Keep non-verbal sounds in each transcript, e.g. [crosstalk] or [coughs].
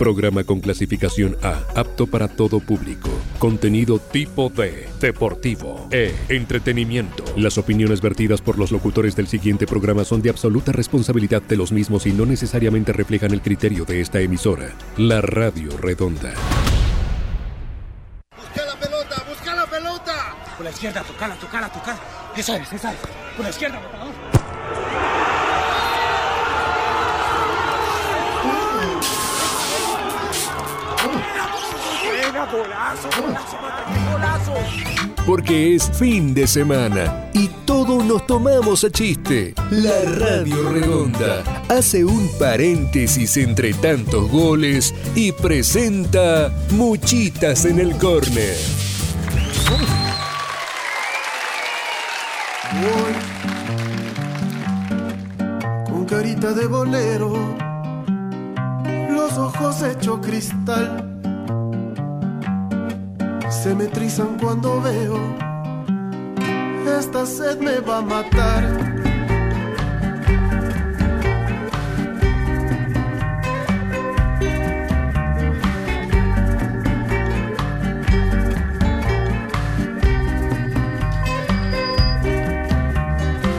Programa con clasificación A, apto para todo público. Contenido tipo D, deportivo, E, entretenimiento. Las opiniones vertidas por los locutores del siguiente programa son de absoluta responsabilidad de los mismos y no necesariamente reflejan el criterio de esta emisora. La Radio Redonda. Busca la pelota, busca la pelota. Por la izquierda, tocala, tocala, tocala. Esa es, esa es. Por la izquierda. Golazo, golazo, golazo. Porque es fin de semana y todos nos tomamos a chiste. La Radio Redonda hace un paréntesis entre tantos goles y presenta Muchitas en el Córner. con carita de bolero, los ojos hecho cristal, se me trizan cuando veo, esta sed me va a matar.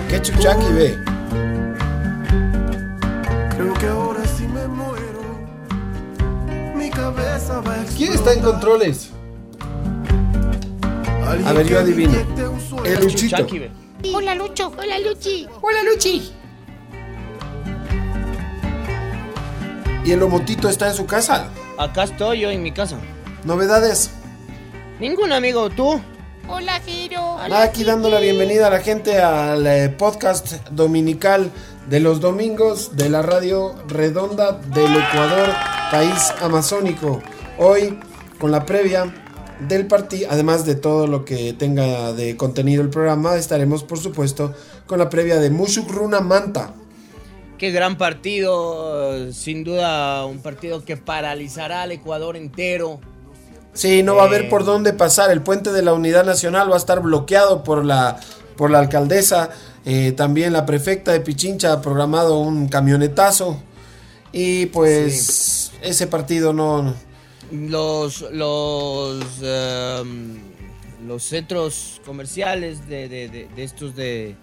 ¿Qué chuchaqui ve? Creo que ahora sí me muero, mi cabeza va a ¿Quién está en controles? A ver, yo adivino. El Luchito. Hola Lucho, hola Luchi. Hola, Luchi. ¿Y el Lomotito está en su casa? Acá estoy yo en mi casa. ¿Novedades? Ningún amigo, ¿tú? Hola. Nada, aquí dando la bienvenida a la gente al eh, podcast dominical de los domingos de la radio redonda del Ecuador, país amazónico. Hoy, con la previa del partido, además de todo lo que tenga de contenido el programa, estaremos, por supuesto, con la previa de Mushukruna Manta. Qué gran partido, sin duda un partido que paralizará al Ecuador entero. Sí, no va a haber Eh. por dónde pasar. El puente de la Unidad Nacional va a estar bloqueado por la, por la alcaldesa. Eh, también la prefecta de Pichincha ha programado un camionetazo. Y pues ese partido no... Los, los, em, los centros comerciales de, de- de- de estos de,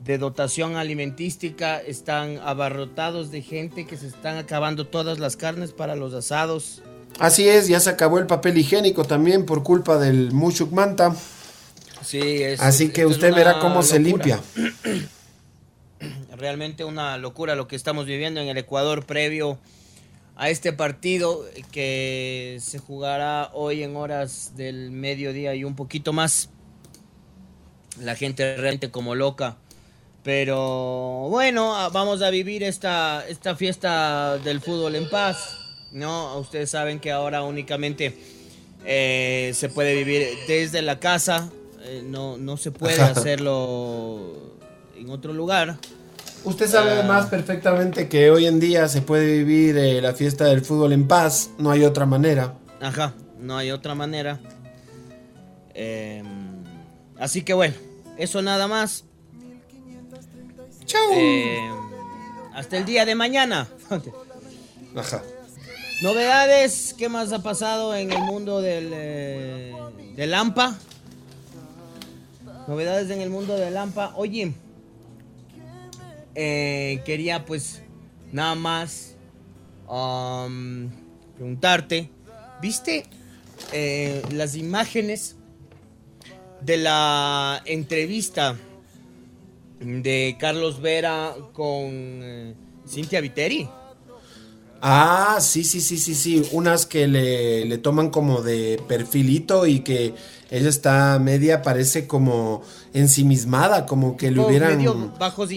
de dotación alimentística están abarrotados de gente que se están acabando todas las carnes para los asados. Así es, ya se acabó el papel higiénico también por culpa del Mushuk Manta. Sí, es, Así que usted verá cómo se limpia. [clears throat] Realmente una locura lo que estamos viviendo en el Ecuador previo a este partido que se jugará hoy en horas del mediodía y un poquito más. La gente realmente como loca. Pero bueno, ah, vamos a vivir esta, esta fiesta del fútbol en paz. ¿no? Ustedes saben que ahora únicamente eh, se puede vivir desde la casa. eh, no, no se puede [laughs] hacerlo en otro lugar. Usted sabe además perfectamente que hoy en día se puede vivir eh, la fiesta del fútbol en paz. No hay otra manera. Ajá, no hay otra manera. Eh, así que bueno, eso nada más. ¡Chau! Eh, hasta el día de mañana. [laughs] Ajá. Novedades, ¿qué más ha pasado en el mundo del, eh, del AMPA? Novedades en el mundo del AMPA. Oye, eh, quería pues nada más um, preguntarte, ¿viste eh, las imágenes de la entrevista de Carlos Vera con eh, Cintia Viteri? Ah, sí, sí, sí, sí, sí. Unas que le, le toman como de perfilito y que ella está media, parece como ensimismada, como que le hubieran... medio bajos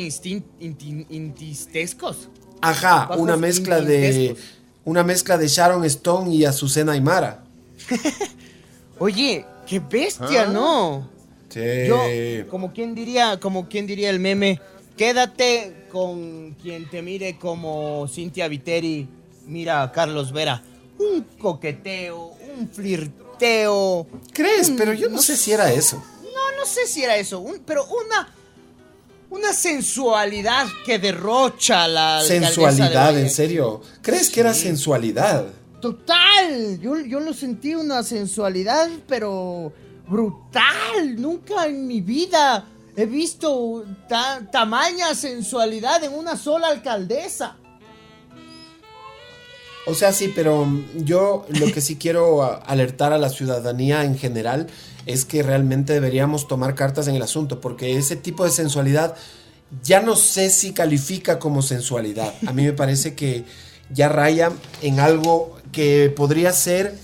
intistescos. Ajá, bajos una mezcla de... Una mezcla de Sharon Stone y Azucena Aymara. [laughs] Oye, qué bestia, ¿no? Sí. Yo, como quien diría, como quien diría el meme, quédate con quien te mire como Cintia Viteri, mira a Carlos Vera. Un coqueteo, un flirteo. ¿Crees? un- Pero yo no sé si era eso. No, no sé si era eso, un- pero una una sensualidad que derrocha la de Sensualidad, en serio. ¿Crees que era sensualidad? total. Yo, yo lo sentí una sensualidad, pero brutal. Nunca en mi vida he visto ta- tamaña sensualidad en una sola alcaldesa. O sea, sí, pero yo lo que sí quiero alertar a la ciudadanía en general es que realmente deberíamos tomar cartas en el asunto, porque ese tipo de sensualidad ya no sé si califica como sensualidad. A mí me parece que ya raya en algo que podría ser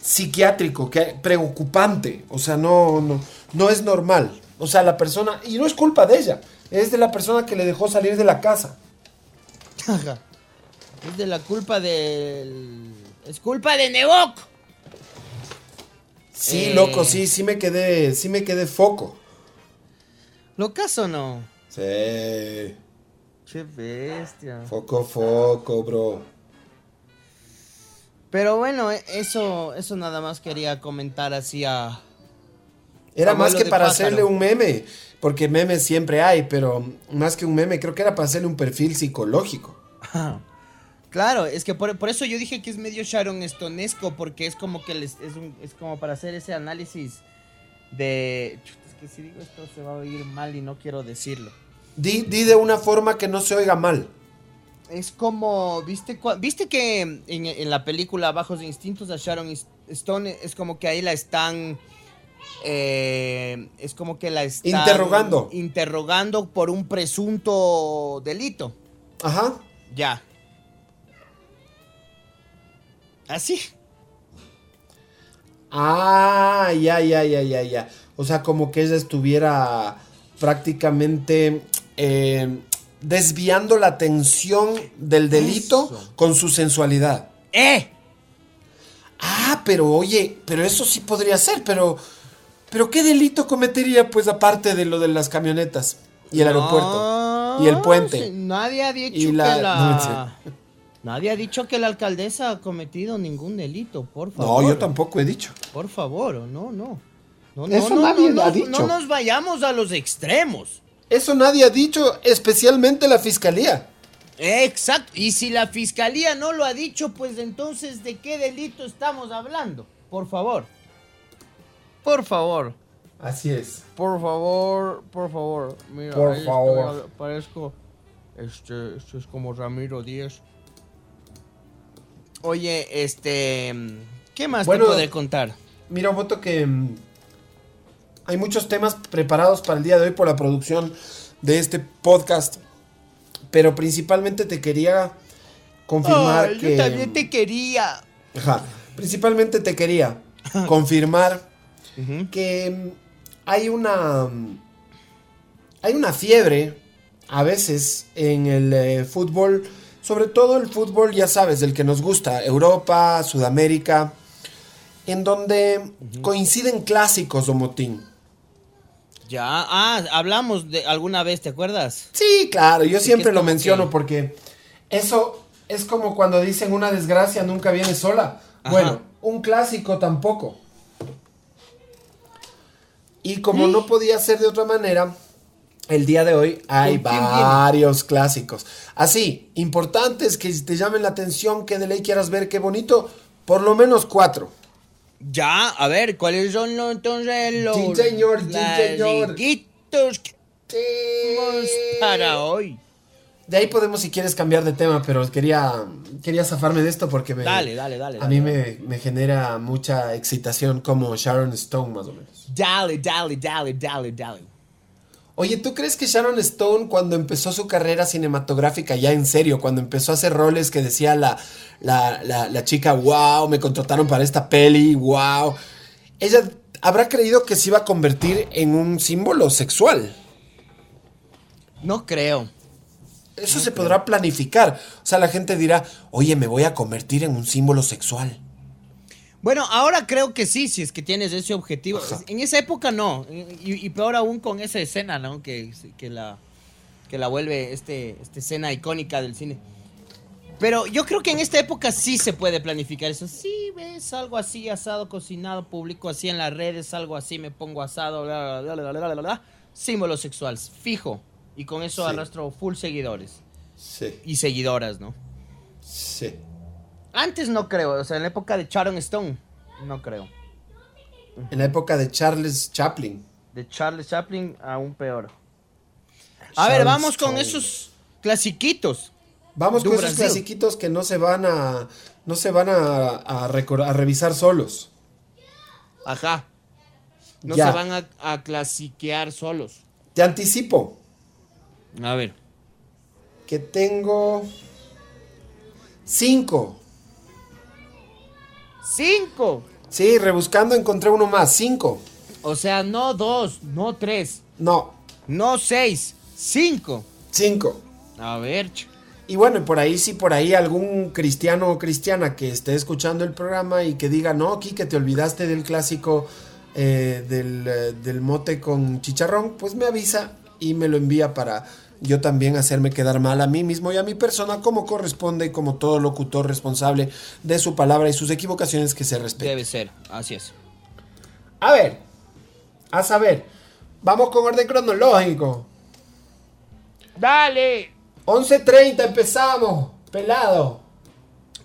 psiquiátrico, que preocupante. O sea, no, no, no es normal. O sea, la persona, y no es culpa de ella, es de la persona que le dejó salir de la casa. Ajá. Es de la culpa del. Es culpa de Nebok. Sí, Eh. loco, sí, sí me quedé, sí me quedé foco. ¿Lo caso o no? Sí. Qué bestia. Foco, foco, bro. Pero bueno, e- eso, eso nada más quería comentar así a. Era más que para pájaro. hacerle un meme, porque memes siempre hay, pero más que un meme, creo que era para hacerle un perfil psicológico. Claro, es que por, por eso yo dije que es medio Sharon Stonesco, porque es como que les- es, un- es como para hacer ese análisis de. Es que si digo esto se va a oír mal y no quiero decirlo. Di, di de una forma que no se oiga mal. Es como, ¿viste, cua- ¿viste que en, en la película Bajos Instintos a Sharon Stone es como que ahí la están... eh, es como que la están... Interrogando. Interrogando por un presunto delito. Ajá. Ya. Así. Ah, ya, ya, ya, ya, ya. O sea, como que ella estuviera prácticamente eh, desviando la atención del delito Eso. con su sensualidad. ¡Eh! Ah, pero oye, pero eso sí podría ser, pero. Pero ¿qué delito cometería, pues, aparte de lo de las camionetas y el aeropuerto? Y el puente. nadie ha dicho Y la- que la... [laughs] no. Nadie ha dicho que la alcaldesa ha cometido ningún delito, por No, favor. yo tampoco he dicho. Por favor, no, no. No, Eso no, no, nadie no, ha no, dicho. no nos vayamos a los extremos. Eso nadie ha dicho, especialmente la fiscalía. Exacto. Y si la fiscalía no lo ha dicho, pues entonces, ¿de qué delito estamos hablando? Por favor. Por favor. Así es. Por favor, por favor. Mira, Por ahí estoy, favor. parezco. Este, este es como Ramiro Díaz. Oye, este. ¿Qué más Bueno, te contar? Mira, voto que mm, hay muchos temas preparados para el día de hoy por la producción de este podcast. Pero principalmente te quería confirmar que. Yo también te quería. Ajá. Principalmente te quería [laughs] confirmar que mm, hay una. mm, Hay una fiebre a veces en el eh, fútbol, sobre todo el fútbol, ya sabes, del que nos gusta, Europa, Sudamérica, en donde coinciden clásicos, Domotín. Ya, ah, hablamos de alguna vez, ¿te acuerdas? Sí, claro, yo Sí, siempre lo menciono que- porque eso es como cuando dicen una desgracia nunca viene sola. Ajá. Bueno, un clásico tampoco. Y como no podía ser de otra manera, el día de hoy hay varios clásicos. Así, importantes que te llamen la atención, que de ley quieras ver, qué bonito, por lo menos cuatro. Ya, a ver, ¿cuáles son los, entonces los Sí, señor, sí, señor. que tenemos para hoy? De ahí podemos, si quieres, cambiar de tema, pero quería, quería zafarme de esto porque me, Dale, dale, dale, a mí me, me genera mucha excitación como Sharon Stone, más o menos. Dale, dale, dale, dale, dale. Oye, ¿tú crees que Sharon Stone cuando empezó su carrera cinematográfica, ya en serio, cuando empezó a hacer roles que decía la, la, la, la chica, wow, me contrataron para esta peli, wow, ella habrá creído que se iba a convertir en un símbolo sexual? No creo. Eso se podrá planificar. O sea, la gente dirá, oye, me voy a convertir en un símbolo sexual. Bueno, ahora creo que sí, si es que tienes ese objetivo. En esa época no. Y, y peor aún con esa escena, ¿no? Que, que la que la vuelve este, esta escena icónica del cine. Pero yo creo que en esta época sí se puede planificar eso. Sí, ves algo así, asado, cocinado, publico así en las redes, algo así, me pongo asado, bla, bla, bla, bla, bla. Símbolo sexual, fijo. Y con eso Sí. arrastro full seguidores. Sí, Y seguidoras, ¿no? sí. Antes no creo, o sea, en la época de Sharon Stone, no creo. En la época de Charles Chaplin. De Charles Chaplin, aún peor. A ver, vamos con esos clasiquitos. Vamos con esos clasiquitos que no se van a. No se van a, a recor- a revisar solos. Ajá. No Ya. se van a, a clasiquear solos. Te anticipo A ver. que tengo. Cinco. Cinco. Sí, rebuscando encontré uno más. Cinco. O sea, no dos, no tres, No, no seis, cinco. cinco. A ver. Y bueno, y por ahí, si por ahí algún cristiano o cristiana que esté escuchando el programa y que diga, no, aquí que te olvidaste del clásico eh, del, eh, del mote con chicharrón, pues me avisa y me lo envía para yo también hacerme quedar mal a mí mismo y a mi persona como corresponde y como todo locutor responsable de su palabra y sus equivocaciones que se respeten. Debe ser, así es. A ver, a saber, vamos con orden cronológico. Dale. 11.30 empezamos, pelado.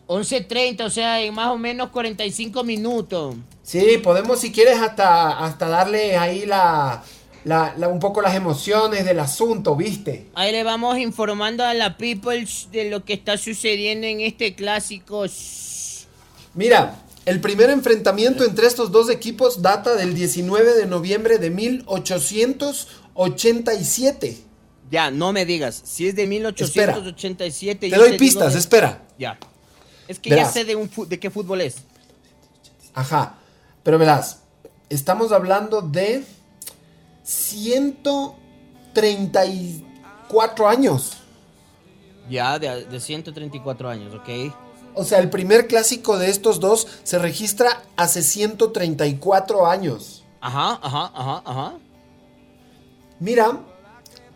11.30, o sea, en más o menos 45 minutos. Sí, podemos si quieres hasta, hasta darle ahí la, la- la- un poco las emociones del asunto, ¿viste? Ahí le vamos informando a la people de lo que está sucediendo en este clásico. Mira, el primer enfrentamiento entre estos dos equipos data del 19 de noviembre de 1887. Ya, no me digas. Si es de 1887. Te yo doy pistas, de- espera. Ya. Es que Verás. ya sé de, un de qué fútbol es. Ajá, pero verás, estamos hablando de 134 años. Ya, de, de 134 años, ¿ok? O sea, el primer clásico de estos dos se registra hace 134 años. Ajá, ajá, ajá, ajá. Mira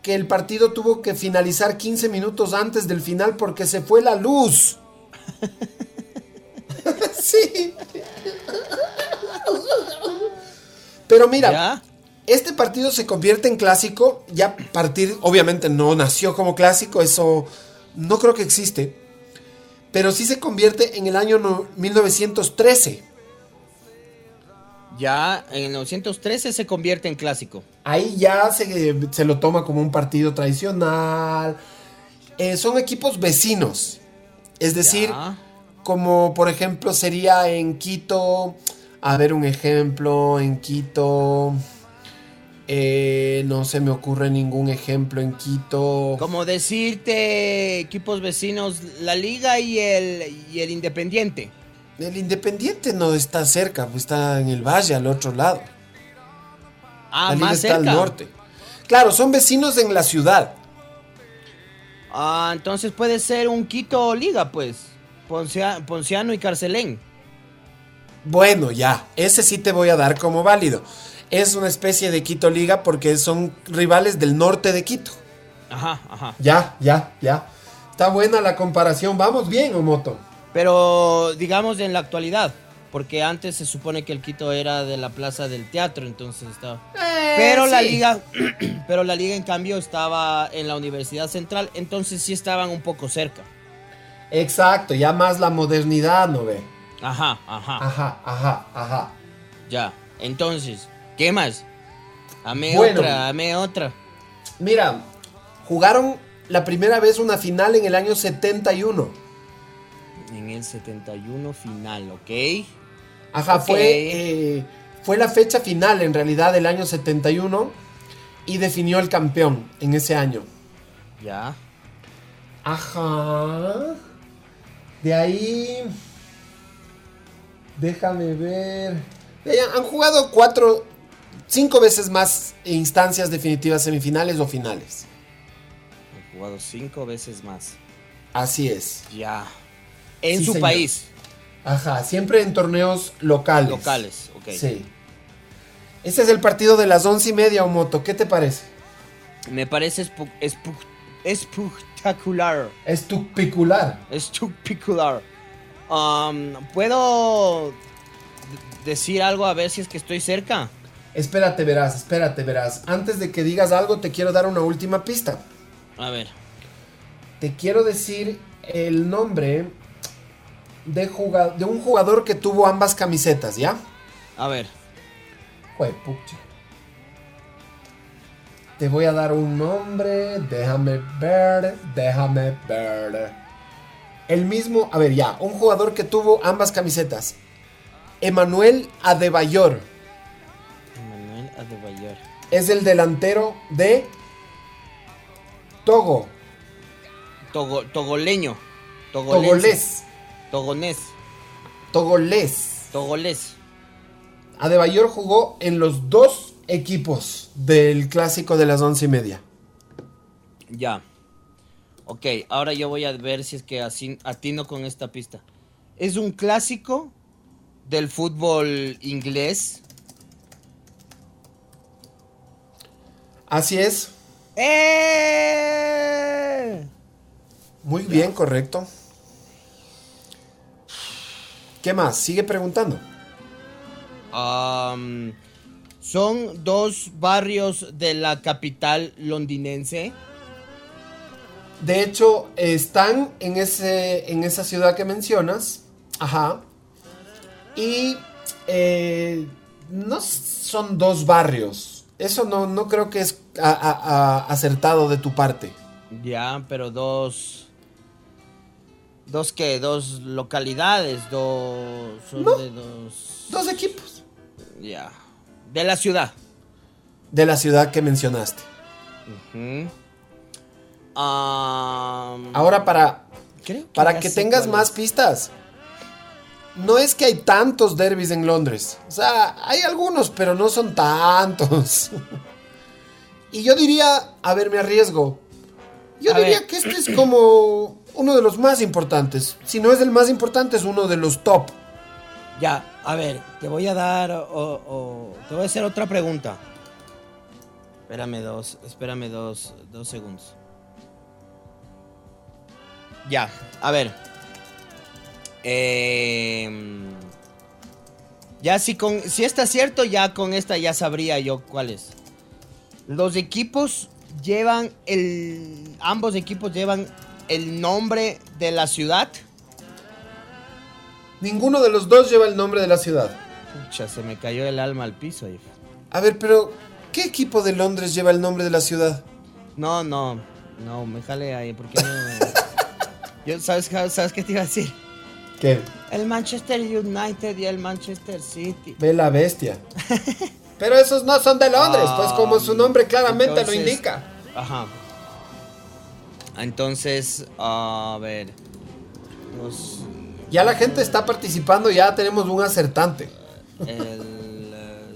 que el partido tuvo que finalizar 15 minutos antes del final porque se fue la luz. [laughs] sí. [laughs] Pero mira, ¿Ya? Este partido se convierte en clásico, ya a partir, obviamente no nació como clásico, eso no creo que existe, pero sí se convierte en el año no- 1913. Ya, en el 913 se convierte en clásico. Ahí ya se, se lo toma como un partido tradicional. Eh, son equipos vecinos. Es decir, Ya. como por ejemplo sería en Quito. A ver un ejemplo. En Quito. Eh, no se me ocurre ningún ejemplo en Quito. Como decirte, equipos vecinos, la Liga y el, y el Independiente. El Independiente no está cerca, pues está en el valle, al otro lado. Ah, la liga más está cerca. al norte. Claro, son vecinos en la ciudad. Ah, entonces puede ser un Quito Liga, pues. Poncia- Ponciano y Carcelén. Bueno, ya, ese sí te voy a dar como válido. Es una especie de Quito Liga porque son rivales del norte de Quito. Ajá, ajá. Ya, ya, ya. Está buena la comparación. Vamos bien, Omoto. Pero digamos en la actualidad. Porque antes se supone que el Quito era de la plaza del teatro, entonces estaba. pero la liga, [clears throat] pero la liga en cambio estaba en la Universidad Central, entonces sí estaban un poco cerca. Exacto, ya más la modernidad, ¿no ve? Ajá, ajá. Ajá, ajá, ajá. Ya. Entonces, ¿qué más? Ame Bueno. otra, dame otra. Mira, jugaron la primera vez una final en el año 71. En el 71 final, ¿ok? Ajá, fue, eh, fue la fecha final en realidad del año 71 y definió el campeón en ese año. Ya. Ajá. De ahí. Déjame ver. Ahí han jugado cuatro. Cinco veces más instancias definitivas semifinales o finales. He jugado cinco veces más. Así es. Ya. En Sí, su señor. país. Ajá, siempre en torneos locales. Locales, ok. Sí. Ese es el partido de las once y media, Omoto. ¿Qué te parece? Me parece espu- espectacular. Estupicular. Espectacular. Um, ¿Puedo decir algo a ver si es que estoy cerca? Espérate, verás, espérate, verás. Antes de que digas algo, te quiero dar una última pista. A ver. Te quiero decir el nombre de, de un jugador que tuvo ambas camisetas, ¿ya? A ver. Te voy a dar un nombre. Déjame ver. Déjame ver. El mismo. A ver, ya. Un jugador que tuvo ambas camisetas. Emanuel Adebayor. Es el delantero de Togo. Togo, togoleño. Togolés. Togonés. Togolés. Togolés. Adebayor jugó en los dos equipos del clásico de las once y media. Ya. Ok, ahora yo voy a ver si es que así atino con esta pista. Es un clásico del fútbol inglés. Así es. ¡Eh! Muy bien, correcto. ¿Qué más? Sigue preguntando. Son dos barrios de la capital londinense. De hecho, están en, ese, en esa ciudad que mencionas. Ajá. Y eh, no son dos barrios. Eso no, no creo que es a- a- a- acertado de tu parte. Ya, pero dos. ¿Dos qué? ¿Dos localidades? ¿Dos. Son No. de dos. Dos equipos. Ya. De la ciudad. De la ciudad que mencionaste. Ahora, para, creo para que tengas más es. pistas. No es que hay tantos derbis en Londres. O sea, hay algunos, pero no son tantos. [laughs] y yo diría, a ver, me arriesgo. Yo A diría ver. que este es como uno de los más importantes. Si no es el más importante, es uno de los top. Ya, a ver, te voy a dar. O, o- te voy a hacer otra pregunta. Espérame dos. Espérame dos, dos segundos. Ya, a ver. Em, ya si con. Si está cierto, ya con esta ya sabría yo cuál es. Los equipos llevan el. Ambos equipos llevan el nombre de la ciudad. Ninguno de los dos lleva el nombre de la ciudad. Pucha, se me cayó el alma al piso ahí. A ver, pero ¿qué equipo de Londres lleva el nombre de la ciudad? No, no, no, me jale ahí, porque no. [laughs] Yo, ¿sabes, ¿Sabes qué te iba a decir? ¿Qué? El Manchester United y el Manchester City. Ve la bestia. [laughs] Pero esos no son de Londres, pues como su nombre claramente Entonces- lo indica. Ajá. Entonces, a ver. Los, Ya la gente está participando, ya tenemos un acertante. el.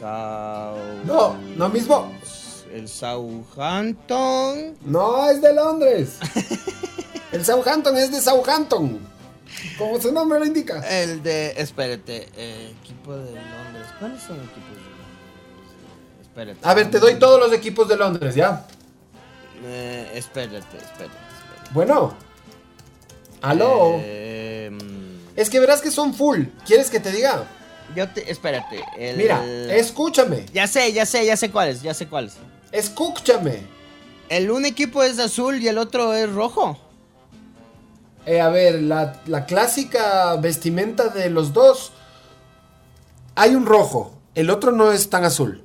Sau- No, no mismo. El Southampton. No, es de Londres. [laughs] El Southampton es de Southampton. Como su nombre lo indica. El de. Espérate, eh, equipo de Londres. ¿Cuáles son equipos de Londres? Espérate. A ver, te doy todos los equipos de Londres, ¿ya? Eh, espérate, espérate. espérate. Bueno. Aló. Eh, Es que verás que son full. ¿Quieres que te diga? yo te. Espérate. el- Mira, escúchame. Ya sé, ya sé, ya sé cuáles, ya sé cuáles. Escúchame. El un equipo es azul y el otro es rojo. Eh, a ver, la, la clásica vestimenta de los dos. Hay un rojo. El otro no es tan azul.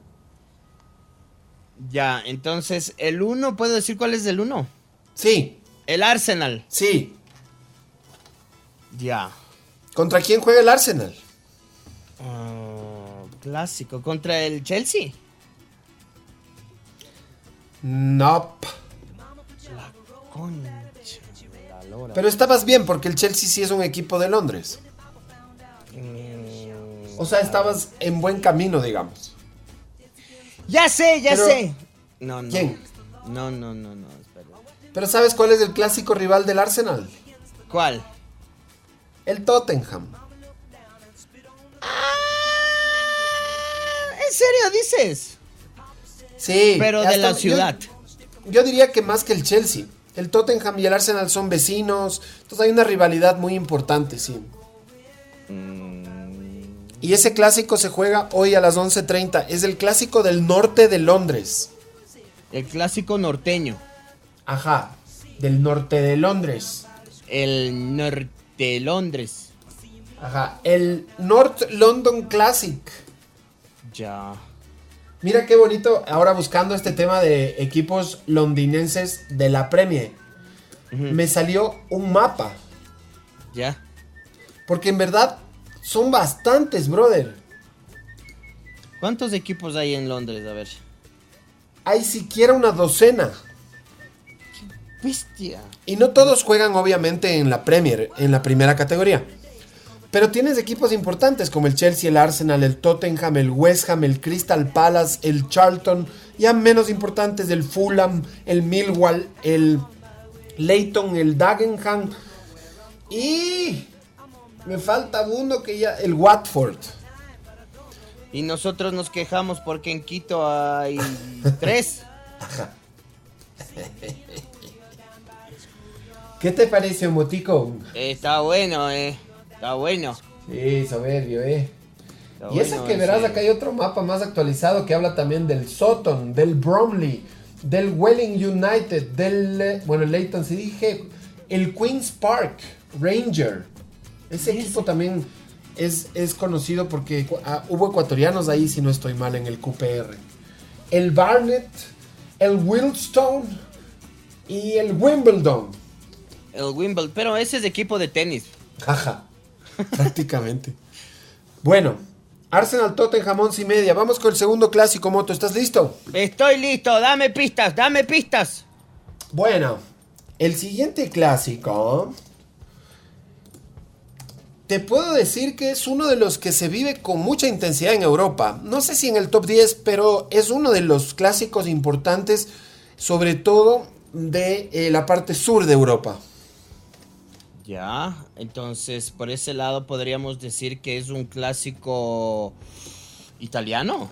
Ya, entonces, el uno, ¿puedo decir cuál es el uno? Sí, El Arsenal. sí. Ya. ¿Contra quién juega el Arsenal? Ah, clásico. Contra el Chelsea. Nope. Concha, la Pero estabas bien porque el Chelsea sí es un equipo de Londres. Mm, O sea, estabas en buen camino, digamos. Ya sé, ya Pero- sé. No, no. ¿Quién? No, no, no, no, espera. Pero ¿sabes cuál es el clásico rival del Arsenal? ¿Cuál? El Tottenham. Ah, ¿En serio dices? Sí. Pero de la yo- ciudad. Yo, diría que más que el Chelsea. El Tottenham y el Arsenal son vecinos. Entonces hay una rivalidad muy importante, sí. Y ese clásico se juega hoy a las 11.30. Es el clásico del norte de Londres. El clásico norteño. Ajá. Del norte de Londres. El norte de Londres. Ajá, el North London Classic. Ya. Mira qué bonito, ahora buscando este tema de equipos londinenses de la Premier. Me salió un mapa. Ya. Porque en verdad son bastantes, brother. ¿Cuántos equipos hay en Londres? A ver. Hay siquiera una docena. Bestia. Y no todos juegan obviamente en la Premier, en la primera categoría. Pero tienes equipos importantes como el Chelsea, el Arsenal, el Tottenham, el West Ham, el Crystal Palace, el Charlton. Ya menos importantes el Fulham, el Millwall, el Leighton, el Dagenham. Y me falta uno que ya... El Watford. Y nosotros nos quejamos porque en Quito hay [laughs] tres. ¿Qué te parece, Motico? Está bueno, eh. Está bueno. Sí, soberbio, eh. Está Y esa bueno que verás, ese. acá hay otro mapa más actualizado que habla también del Sutton, del Bromley, del Welling United, del, eh, bueno, el Leighton, si dije, el Queen's Park Ranger. Ese equipo también es, es conocido porque ah, hubo ecuatorianos ahí, si no estoy mal, en el QPR. El Barnet, el Wilstone y el Wimbledon. El Wimbledon. Pero ese es equipo de tenis. Jaja, [laughs] prácticamente. Bueno, Arsenal Tottenham 11 y media. Vamos con el segundo clásico, Moto. ¿Estás listo? Estoy listo. Dame pistas. Dame pistas. Bueno, el siguiente clásico. Te puedo decir que es uno de los que se vive con mucha intensidad en Europa. No sé si en el top 10, pero es uno de los clásicos importantes, sobre todo de eh, la parte sur de Europa. Ya. Entonces, por ese lado podríamos decir que es un clásico italiano.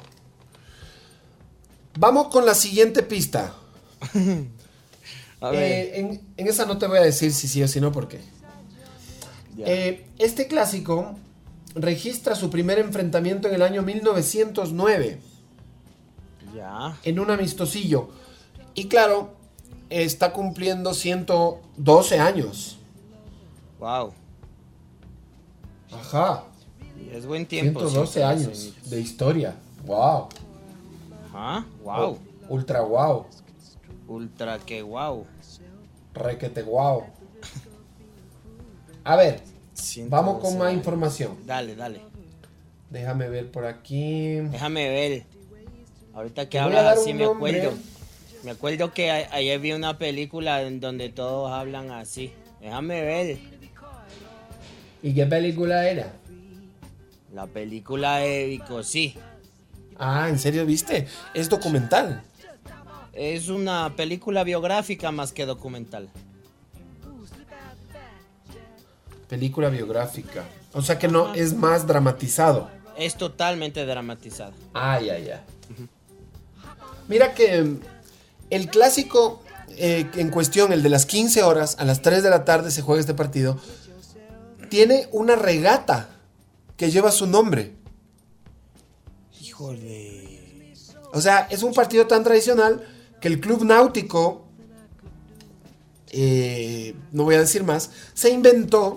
Vamos con la siguiente pista. [laughs] A ver. Eh, en, en esa no te voy a decir si sí o si no, por qué. ya. Eh, este clásico registra su primer enfrentamiento en el año 1909 ya. en un amistosillo. Y claro, está cumpliendo 112 años. Wow. Ajá. Es buen tiempo. 112 siempre, años de historia. Wow. Ajá. Wow. Ultra wow. Ultra que wow. Requete wow. A ver, vamos con 112 más información. Dale, dale. Déjame ver por aquí. Déjame ver. Ahorita que hablas así me nombre. acuerdo. Me acuerdo que ayer vi una película en donde todos hablan así. Déjame ver. ¿Y qué película era? La película de Vico, sí. Ah, ¿en serio viste? Es documental. Es una película biográfica más que documental. Película biográfica. O sea que no es más dramatizado. Es totalmente dramatizada. Ay, ay, ay. Mira que mm, el clásico eh, en cuestión, el de las 15 horas, a las 3 de la tarde se juega este partido, tiene una regata que lleva su nombre. Híjole. O sea, es un partido tan tradicional que el club náutico, eh, no voy a decir más, se inventó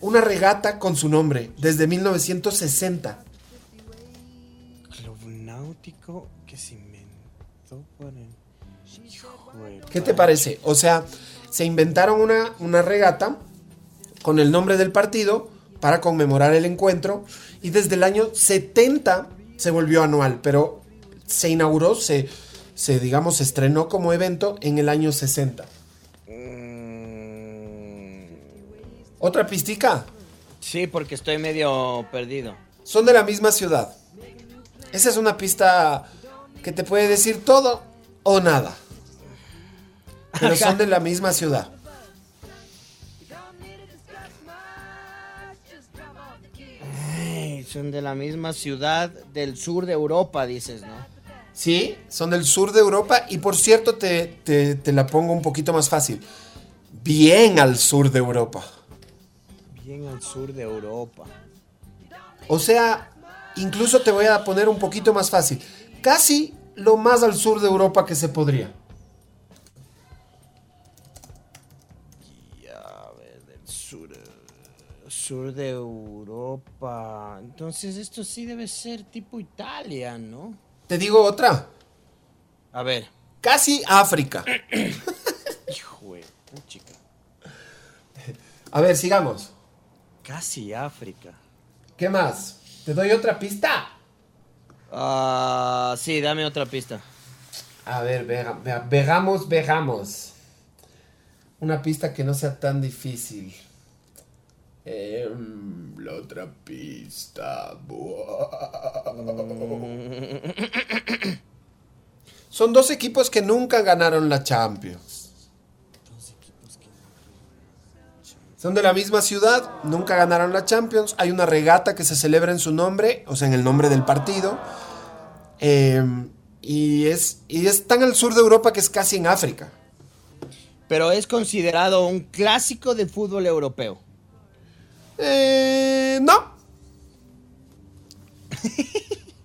una regata con su nombre desde 1960. Club náutico que se inventó por el... ¿Qué te parece? O sea, se inventaron una, una regata con el nombre del partido para conmemorar el encuentro y desde el año 70 se volvió anual, pero se inauguró, se, se digamos, se estrenó como evento en el año 60. Mm, Otra pistica, Sí, porque estoy medio perdido. son de la misma ciudad. Esa es una pista que te puede decir todo o nada. Pero son de la misma ciudad. Son de la misma ciudad del sur de Europa, dices, ¿no? Sí, son del sur de Europa y por cierto te, te- te la pongo un poquito más fácil. Bien al sur de Europa. Bien al sur de Europa. O sea, incluso te voy a poner un poquito más fácil. Casi lo más al sur de Europa que se podría. Sur. de Europa. Entonces esto sí debe ser tipo Italia, ¿no? Te digo otra. A ver. Casi África. [coughs] Hijo de puchica. A ver, sigamos. Casi África. ¿Qué más? ¿Te doy otra pista? Ah, sí, dame otra pista. A ver, veamos, veamos. Una pista que no sea tan difícil. Em, la otra pista. [laughs] Son dos equipos que nunca ganaron la Champions. Son de la misma ciudad, nunca ganaron la Champions. Hay una regata que se celebra en su nombre, o sea, en el nombre del partido. Em, y, es, y es tan al sur de Europa que es casi en África. Pero es considerado un clásico de fútbol europeo. Eh, no. [laughs]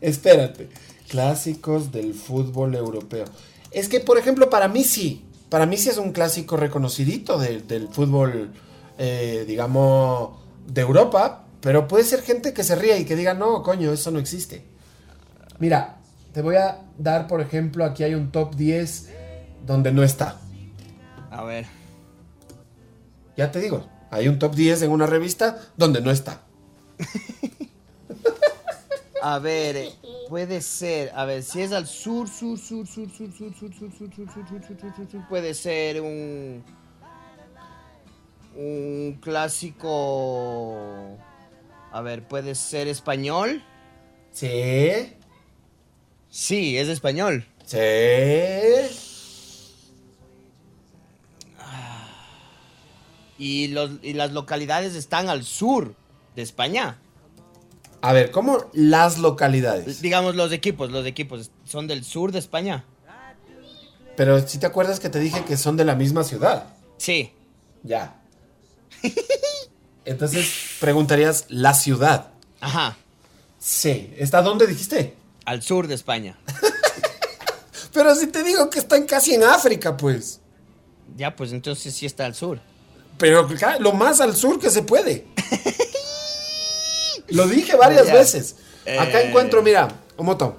Espérate. Clásicos del fútbol europeo. Es que, por ejemplo, para mí sí. Para mí sí es un clásico reconocidito de- del fútbol, eh, digamos, de Europa. Pero puede ser gente que se ría y que diga, no, coño, eso no existe. Mira, te voy a dar, por ejemplo, aquí hay un top 10 donde no está. A ver. Ya te digo, hay un top 10 en una revista donde no está. A ver, eh, puede ser, a ver, si es al sur, sur, sur, sur, sur, sur, sur, sur, sur, sur, sur, sur, sur, sur, sur, sur, puede ser un un clásico. A ver, puede ser español. Sí, Sí, es español. sí. Y los y las localidades están al sur de España. A ver, ¿cómo las localidades? Digamos los equipos, los equipos son del sur de España. Pero si te acuerdas que te dije que son de la misma ciudad. Sí. Ya. Entonces preguntarías la ciudad. Ajá. Sí. ¿Está dónde dijiste? Al sur de España. [laughs] Pero si te digo que están casi en África, pues. Ya, pues entonces sí está al sur. Pero lo más al sur que se puede. Lo dije varias veces. Acá Eh. encuentro, mira, Omoto.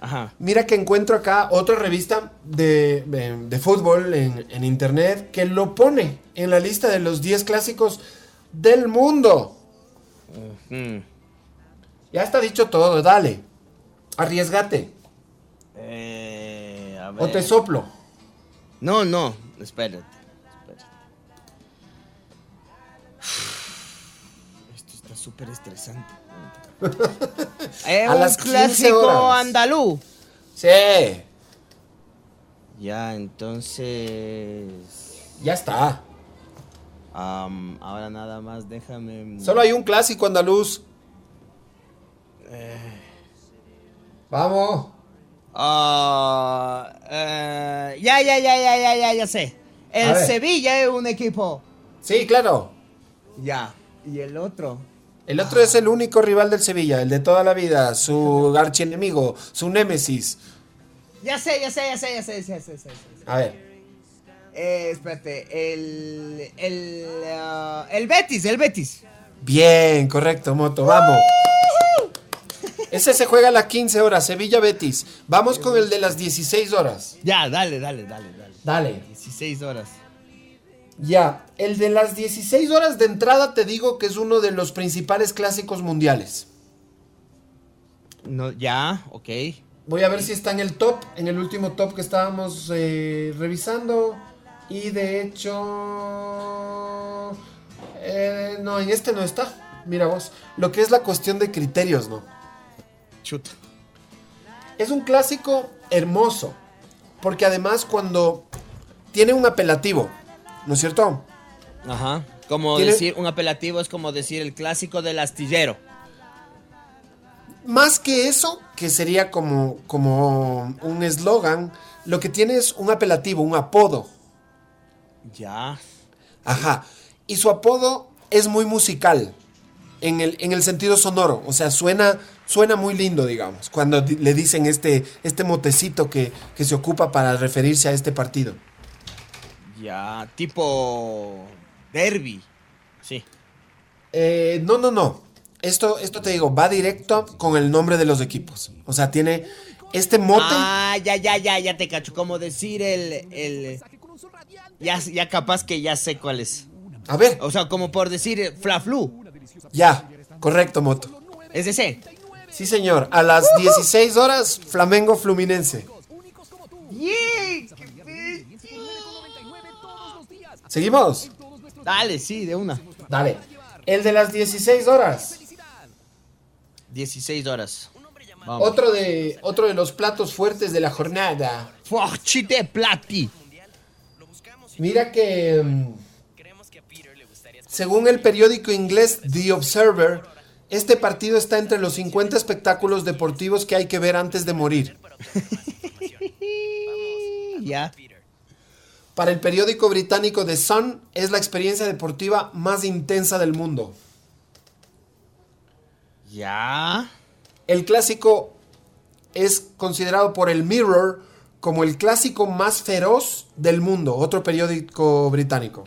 Ajá. Mira que encuentro acá otra revista de, de- de fútbol en, en internet que lo pone en la lista de los 10 clásicos del mundo. Ya está dicho todo, dale. Arriesgate. Eh, a ver. O te soplo. No, no, espérate. Súper estresante. Es [laughs] A un las 15 clásico andaluz. Sí. Ya, entonces. Ya está. ahora nada más déjame. Solo hay un clásico andaluz. Vamos. Ah, eh, ya, ya, ya, ya, ya, ya, ya sé. El. Sevilla es un equipo. Sí, claro. Ya. ¿Y el otro? El otro es el único rival del Sevilla, el de toda la vida, su archienemigo, su némesis. Ya sé, ya sé, ya sé, ya sé, ya sé, ya sé, ya sé. A ver. Eh, espérate, el. El. ah, el Betis, el Betis. Bien, correcto, Moto, vamos. Ese se juega a las 15 horas, Sevilla Betis. Vamos con el de las 16 horas. Ya, dale, dale, dale, dale. Dale. 16 horas. Ya, el de las 16 horas de entrada te digo que es uno de los principales clásicos mundiales. No, ya, ok. Voy a ver si está en el top, en el último top que estábamos eh, revisando. Y de hecho... eh, no, en este no está. Mira vos, lo que es la cuestión de criterios, ¿no? Chuta. Es un clásico hermoso. Porque además cuando tiene un apelativo, ¿no es cierto? Ajá. Como Tiene- decir, un apelativo es como decir el clásico del astillero. Más que eso, que sería como, como un eslogan, lo que tiene es un apelativo, un apodo. Ya. Ajá. Y su apodo es muy musical. En el, en el sentido sonoro. O sea, suena, suena muy lindo, digamos. Cuando le dicen este, este motecito que, que se ocupa para referirse a este partido. Ya. Tipo. Derby. Sí. Eh, no, no, no. Esto, esto te digo, va directo con el nombre de los equipos. O sea, tiene este mote. Ah, ya, ya, ya, ya te cacho. Como decir el. el ya, ya capaz que ya sé cuál es. A ver, O sea, como por decir Fla-Flu. ya. Correcto, moto. Es ese. Sí, señor. A las 16 horas, Flamengo Fluminense. ¿Seguimos? Dale, sí, de una. Dale. El de las 16 horas. 16 horas. Vamos. Otro de, otro de los platos fuertes de la jornada. Forchite plati. Mira que, mm, según el periódico inglés The Observer, este partido está entre los 50 espectáculos deportivos que hay que ver antes de morir. [laughs] Ya. Para el periódico británico The Sun, es la experiencia deportiva más intensa del mundo. Ya. El clásico es considerado por el Mirror como el clásico más feroz del mundo, otro periódico británico.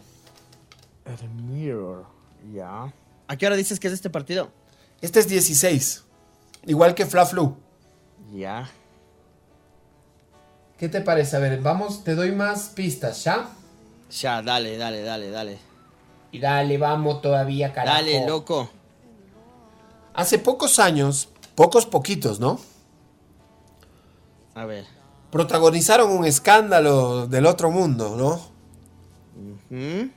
El Mirror. Ya. ¿A qué hora dices que es este partido? Este es 16, igual que Fla Flu. Ya. ¿Qué te parece? A ver, vamos, te doy más pistas, ¿ya? Ya, dale, dale, dale, dale. Y dale, vamos todavía, carajo. Dale, loco. Hace pocos años, pocos poquitos, ¿no? A ver. Protagonizaron un escándalo del otro mundo, ¿no? ¿Mm?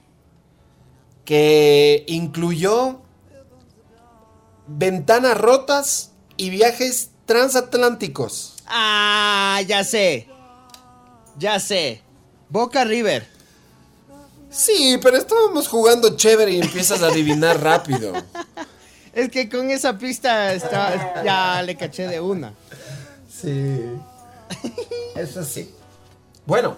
Que incluyó ventanas rotas y viajes transatlánticos. Ah, ya sé. Ya sé. Boca River. Sí, pero estábamos jugando chévere y empiezas a adivinar [laughs] rápido. Es que con esa pista está, ya le caché de una. Sí. Eso sí. Bueno,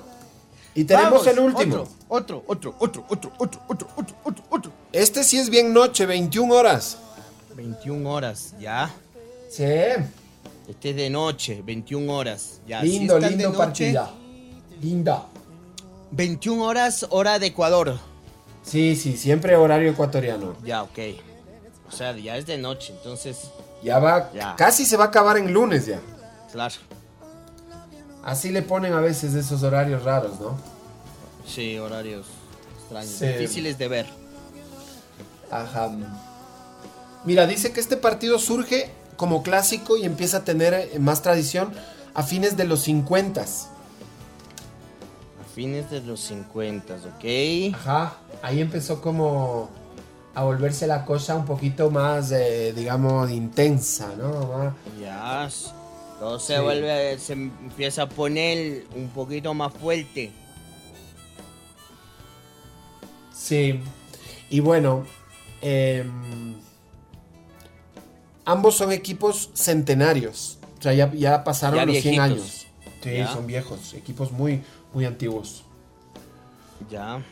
y tenemos Vamos, el último. Otro, otro, otro, otro, otro, otro, otro, otro, otro. Este sí es bien noche, 21 horas. 21 horas, ya. Sí. Este es de noche, 21 horas. Ya, Lindo, lindo noche, partida. Linda. 21 horas, hora de Ecuador. Sí, sí, siempre horario ecuatoriano. Ya, ok. O sea, ya es de noche, entonces, Ya va, Ya. casi se va a acabar en lunes ya. claro. Así le ponen a veces esos horarios raros, ¿no? Sí, horarios extraños, Sí. difíciles de ver. Ajá. Mira, dice que este partido surge como clásico y empieza a tener eh, más tradición a fines de los 50. Fines de los 50, ¿ok? Ajá. Ahí empezó como a volverse la cosa un poquito más, eh, digamos, intensa, ¿no? Más- Ya. Todo se Sí. vuelve, se empieza a poner un poquito más fuerte. Sí. Y bueno, em, ambos son equipos centenarios. O sea, ya, ya pasaron Ya los 100 viejitos. años. Sí, Ya. son viejos. Equipos muy, muy antiguos. Ya.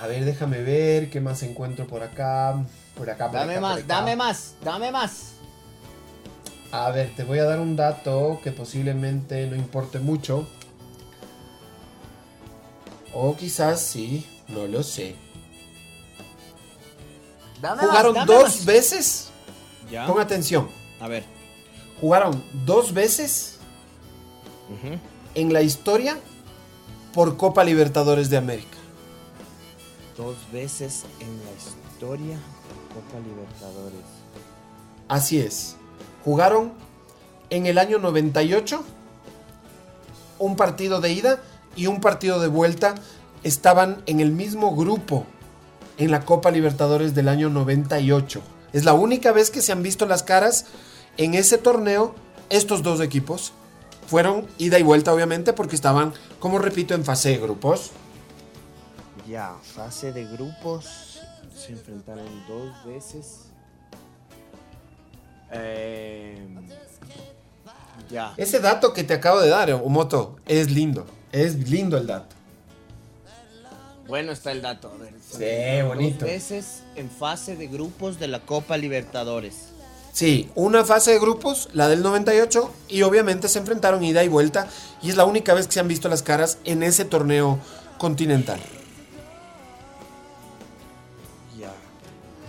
A ver, déjame ver qué más encuentro por acá. Por acá, por Dame acá, por más, acá. dame más, dame más. A ver, te voy a dar un dato que posiblemente no importe mucho. O quizás sí, no lo sé. Dame Jugaron más, dame dos más. veces. Ya. Pon atención. A ver. Jugaron dos veces en la historia por Copa Libertadores de América. Dos veces en la historia de Copa Libertadores. Así es. Jugaron en el año 98 un partido de ida y un partido de vuelta. Estaban en el mismo grupo en la Copa Libertadores del año 98. Es la única vez que se han visto las caras en ese torneo estos dos equipos. Fueron ida y vuelta obviamente porque estaban, como repito, en fase de grupos. Ya, fase de grupos. Se enfrentaron dos veces. Eh, ya. Ese dato que te acabo de dar, Omoto, es lindo. Es lindo el dato. Bueno está el dato. A ver, Sí, bonito. Dos veces en fase de grupos de la Copa Libertadores. Sí, una fase de grupos, la del 98, y obviamente se enfrentaron ida y vuelta, y es la única vez que se han visto las caras en ese torneo continental.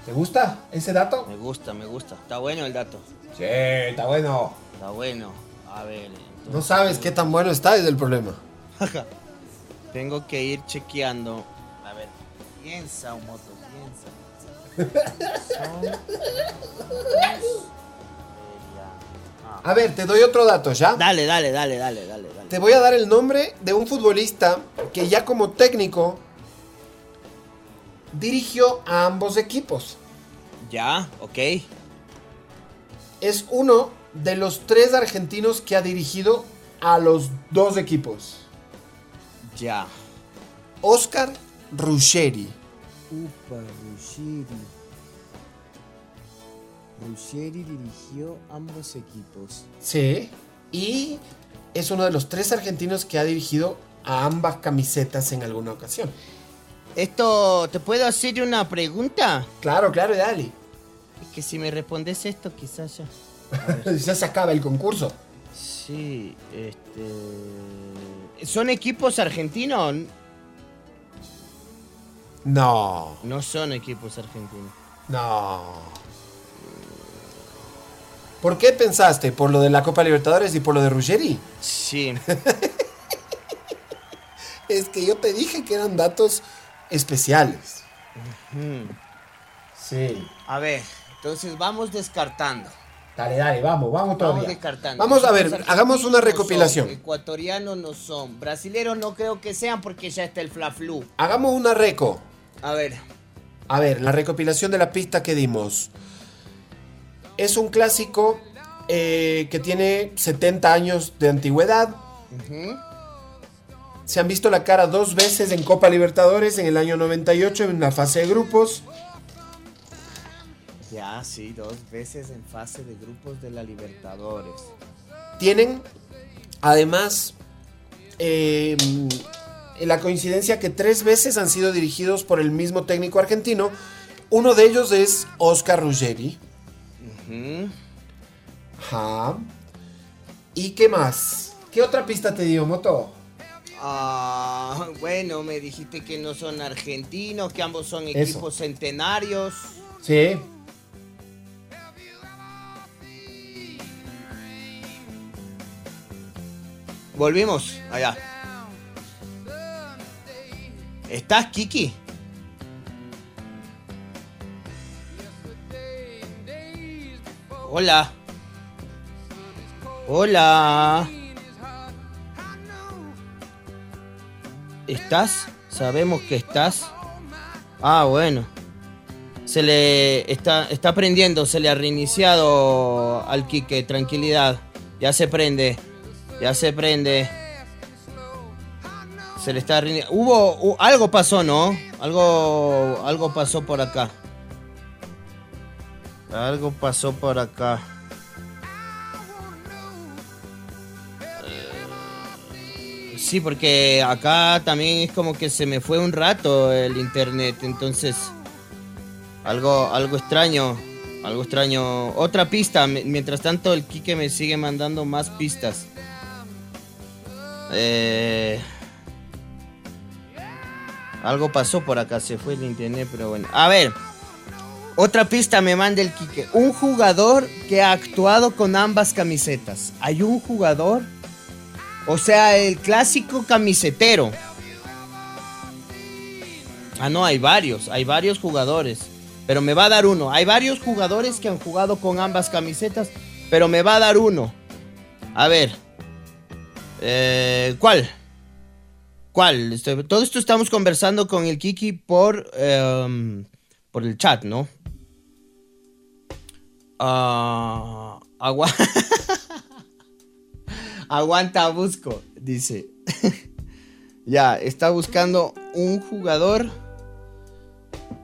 ¿Te gusta ese dato? Me gusta, me gusta. Está bueno el dato. Sí, está bueno. Está bueno. A ver. No sabes qué tan bueno está, es el problema. [laughs] Tengo que ir chequeando. A ver. Piensa, un moto, A ver, te doy otro dato, ¿ya? Dale, dale, dale, dale, dale, dale. Te voy a dar el nombre de un futbolista que ya como técnico dirigió a ambos equipos. Ya, ok. Es uno de los tres argentinos que ha dirigido a los dos equipos. Ya. Oscar Ruggeri. Upa, Ruggeri dirigió ambos equipos. Sí. Y es uno de los tres argentinos que ha dirigido a ambas camisetas en alguna ocasión. Esto, ¿te puedo hacer una pregunta? Claro, claro, dale. Es que si me respondes esto, quizás ya. [laughs] ya se acaba el concurso. Sí, este. ¿Son equipos argentinos? No, No son equipos argentinos. no. ¿Por qué pensaste? ¿Por lo de la Copa Libertadores y por lo de Ruggeri? Sí. [laughs] Es que yo te dije que eran datos especiales. Sí. A ver, entonces vamos descartando. Dale, dale, vamos, vamos Vamos todavía. descartando. Vamos a ver, hagamos una no recopilación. son, ecuatorianos no son. Brasileros no creo que sean porque ya está el Fla-Flu. Hagamos una reco. A ver. A ver, la recopilación de la pista que dimos. Es un clásico eh, que tiene 70 años de antigüedad. Se han visto la cara dos veces en Copa Libertadores en el año 98 en la fase de grupos. Ya, sí, dos veces en fase de grupos de la Libertadores. Tienen, además, eh, la coincidencia que tres veces han sido dirigidos por el mismo técnico argentino. Uno de ellos es Oscar Ruggeri. Ajá. ¿Y qué más? ¿Qué otra pista te dio, Moto? Ah, bueno, me dijiste que no son argentinos, que ambos son Eso. equipos centenarios. Sí. Volvimos, allá. ¿Estás, Kiki? Hola. Hola. ¿Estás? Sabemos que estás. Ah, bueno. Se le está, está prendiendo, se le ha reiniciado al Quique, tranquilidad. Ya se prende. Ya se prende. Se le está reini- Hubo hu- algo pasó, ¿no? Algo algo pasó por acá. Algo pasó por acá. Eh, Sí, porque acá también es como que se me fue un rato el internet, entonces algo algo extraño, algo extraño. Otra pista, mi- mientras tanto el Quique me sigue mandando más pistas. Eh, algo pasó por acá, se fue el internet, pero bueno. A ver, otra pista me manda el Quique. Un jugador que ha actuado con ambas camisetas. Hay un jugador, o sea, el clásico camisetero. Ah, no, hay varios, hay varios jugadores. Pero me va a dar uno. Hay varios jugadores que han jugado con ambas camisetas, pero me va a dar uno. A ver. Eh, ¿Cuál? ¿Cuál? Este, todo esto estamos conversando con el Kiki por, em, por el chat, ¿no? Ah, agua- [laughs] Aguanta, busco, dice. [laughs] ya, está buscando un jugador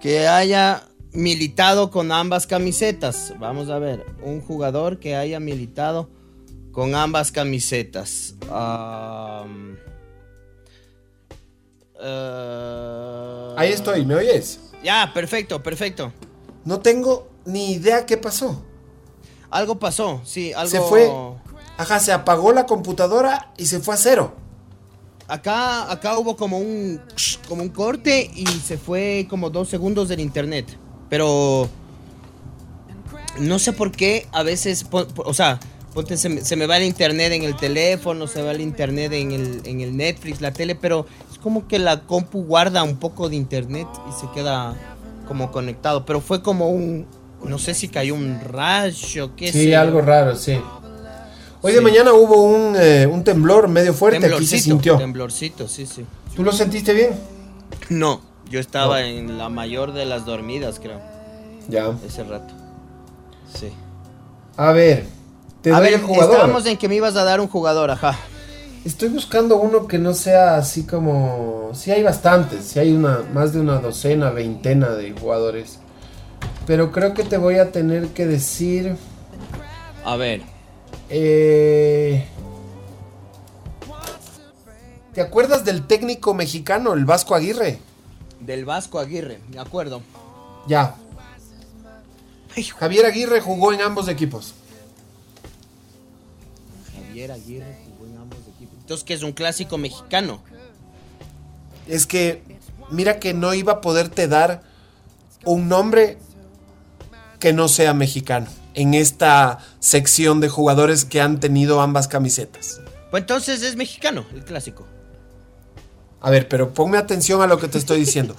que haya militado con ambas camisetas. Vamos a ver, un jugador que haya militado con ambas camisetas. Am, eh, Ahí estoy, ¿me oyes? Ya, perfecto, perfecto. No tengo ni idea qué pasó. Algo pasó, sí, algo. Se fue. Ajá, se apagó la computadora y se fue a cero. Acá, acá hubo como un, como un corte y se fue como dos segundos del internet. Pero no sé por qué a veces, o sea, ponte, se, me, se me va el internet en el teléfono, se va el internet en el, en el Netflix, la tele, pero como que la compu guarda un poco de internet y se queda como conectado. Pero fue como un, no sé si cayó un rayo, qué sé Sí, algo raro, sí. Hoy de mañana hubo un, eh, un temblor medio fuerte, aquí se sintió. temblorcito, sí, sí. ¿Tú lo sentiste bien? No, yo estaba No. en la mayor de las dormidas, creo, Ya. ese rato. Sí. A ver, te A doy ver, el jugador. estábamos en que me ibas a dar un jugador, ajá. Estoy buscando uno que no sea así como... Sí hay bastantes, sí hay una, más de una docena, veintena de jugadores. Pero creo que te voy a tener que decir... A ver, eh, ¿Te acuerdas del técnico mexicano, el Vasco Aguirre? del Vasco Aguirre, de acuerdo. Ya. Javier Aguirre jugó en ambos equipos. Javier Aguirre Entonces, que es un clásico mexicano. Es que, mira que no iba a poderte dar un nombre que no sea mexicano en esta sección de jugadores que han tenido ambas camisetas. Pues entonces es mexicano, el clásico. A ver, pero ponme atención a lo que te estoy diciendo.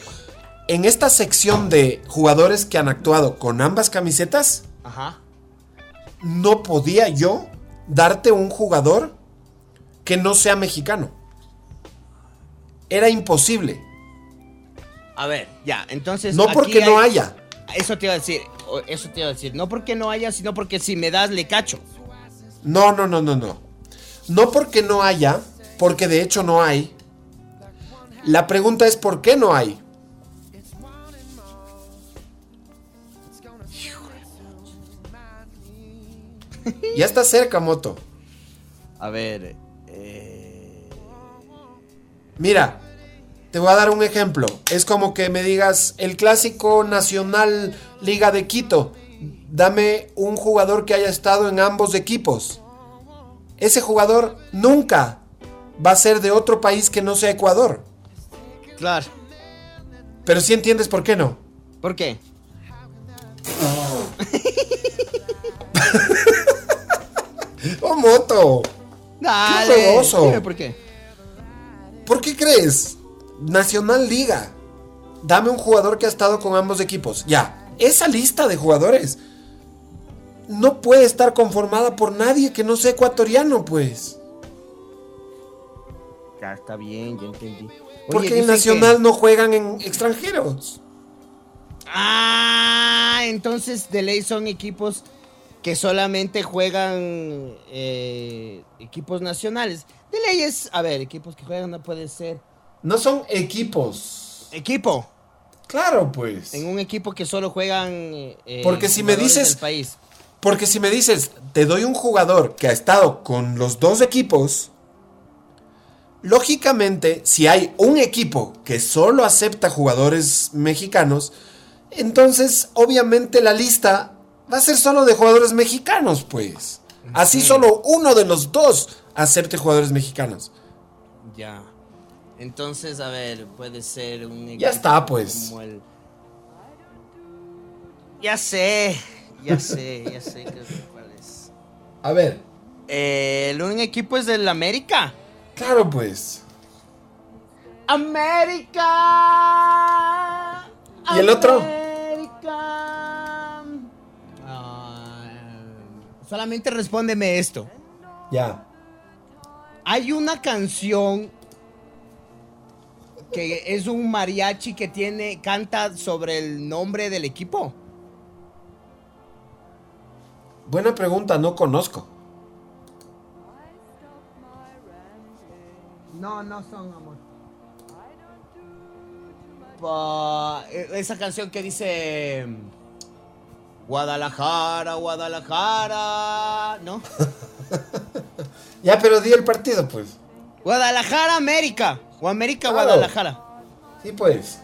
En esta sección de jugadores que han actuado con ambas camisetas, Ajá. no podía yo darte un jugador que no sea mexicano. Era imposible. A ver, ya, entonces. No porque no hay- haya. Eso te iba a decir, eso te iba a decir. No porque no haya, sino porque si me das, le cacho. No, no, no, no, no. No porque no haya, porque de hecho no hay. La pregunta es ¿por qué no hay? Ya está cerca, Moto. A ver. Mira, te voy a dar un ejemplo. Es como que me digas el clásico nacional Liga de Quito. Dame un jugador que haya estado en ambos equipos. Ese jugador nunca va a ser de otro país que no sea Ecuador. Claro. Pero si entiendes por qué no. ¿Por qué? [laughs] ¡Oh, Moto! Dale. Dime por qué. ¿Por qué crees? Nacional Liga. Dame un jugador que ha estado con ambos equipos. Ya, esa lista de jugadores no puede estar conformada por nadie que no sea ecuatoriano, pues. Ya está bien, ya entendí. Oye, Porque en Nacional que- no juegan en extranjeros. Ah, entonces de ley son equipos que solamente juegan eh, equipos nacionales. De ley es, a ver, equipos que juegan no puede ser. No son equipos. Equipo. Claro, pues. En un equipo que solo juegan. eh, Porque si me dices- país. Porque si me dices, te doy un jugador que ha estado con los dos equipos, lógicamente, si hay un equipo que solo acepta jugadores mexicanos, entonces obviamente la lista va a ser solo de jugadores mexicanos, pues. Así solo uno de los dos acepte jugadores mexicanos. Ya. Entonces, a ver, puede ser un equipo Ya está, pues. como el- Ya sé, ya sé, ya sé cuál es. A ver, Eh, el un equipo es del América. claro, pues. América. ¿Y el otro? Solamente respóndeme esto. Ya. Hay una canción que es un mariachi que tiene canta sobre el nombre del equipo. Buena pregunta, no conozco. No, no son amor. E- esa canción que dice Guadalajara, Guadalajara, ¿no? [laughs] Ya, pero di el partido, pues. Guadalajara, América. O América, Claro. Guadalajara. Sí, pues.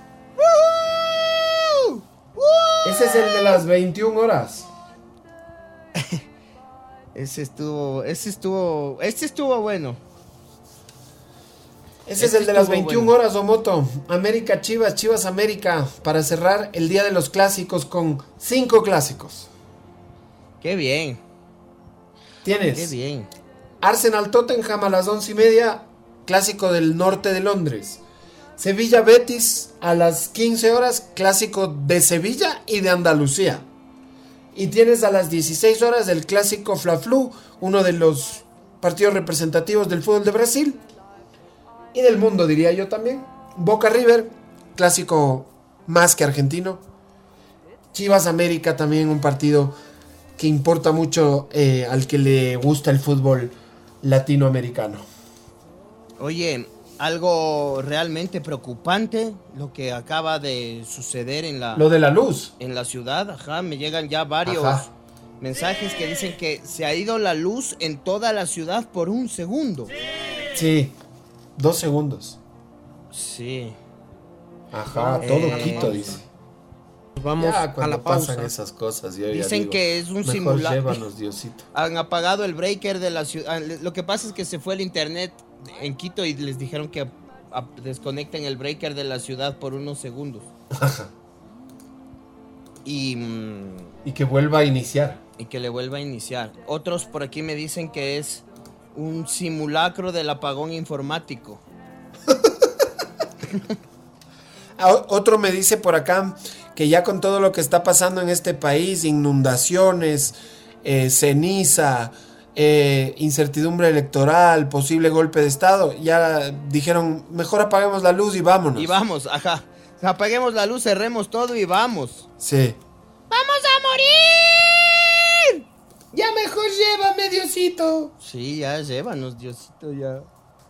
Ese es el de las 21 horas. [laughs] Ese estuvo, ese estuvo, ese estuvo bueno. Ese es Este el de las estuvo 21 bueno. horas, Omoto. América Chivas, Chivas América. Para cerrar el día de los clásicos con cinco clásicos. Qué bien, Tienes qué bien. Arsenal Tottenham a las once y media, clásico del norte de Londres. Sevilla Betis a las 15 horas, clásico de Sevilla y de Andalucía. Y tienes a las 16 horas el clásico Fla-Flu, uno de los partidos representativos del fútbol de Brasil y del mundo, diría yo también. Boca River, clásico más que argentino. Chivas América también un partido que importa mucho eh, al que le gusta el fútbol latinoamericano. Oye, algo realmente preocupante lo que acaba de suceder en la, Lo de la luz. en la ciudad. Ajá, me llegan ya varios Ajá. mensajes que dicen que se ha ido la luz en toda la ciudad por un segundo. Sí, dos segundos. Sí. Ajá, Eh, todo Quito dice. Vamos Ya, a la pausa. pasan esas cosas, yo ya Dicen digo, que es un Diosito. [laughs] Han apagado el breaker de la ciudad. Lo que pasa es que se fue el internet en Quito y les dijeron que desconecten el breaker de la ciudad por unos segundos. y, mm, Y que vuelva a iniciar. y que le vuelva a iniciar. Otros por aquí me dicen que es un simulacro del apagón informático. [laughs] Ah, Otro me dice por acá que ya con todo lo que está pasando en este país, inundaciones, eh, ceniza, eh, incertidumbre electoral, posible golpe de Estado, ya dijeron, mejor apaguemos la luz y vámonos. Y vamos, ajá. Apaguemos la luz, cerremos todo y vamos. Sí. ¡Vamos a morir! Ya mejor llévame, Diosito. Sí, ya llévanos, Diosito, ya.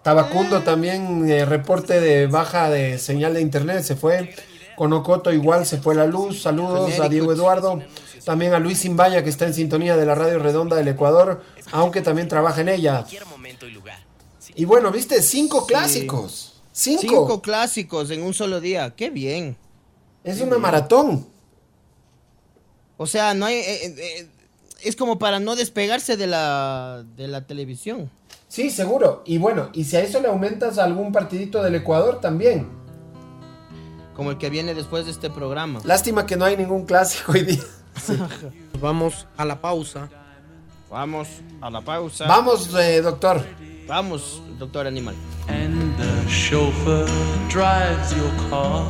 Tabacundo también, eh, reporte de baja de señal de internet, se fue. Con Ocoto igual se fue la luz. Saludos a Diego Eduardo. También a Luis Simbaña que está en sintonía de la Radio Redonda del Ecuador, aunque también trabaja en ella. Y bueno, viste, cinco clásicos. Cinco. Cinco clásicos en un solo día. Qué bien. Es una maratón. O sea, no hay. eh, eh, es como para no despegarse de la, de la televisión. Sí, seguro. Y bueno, y si a eso le aumentas algún partidito del Ecuador también. Como el que viene después de este programa. Lástima que no hay ningún clásico hoy día. [laughs] Vamos a la pausa. Vamos a la pausa. Vamos, eh, doctor. Vamos, doctor Animal. and the chauffeur drives your car.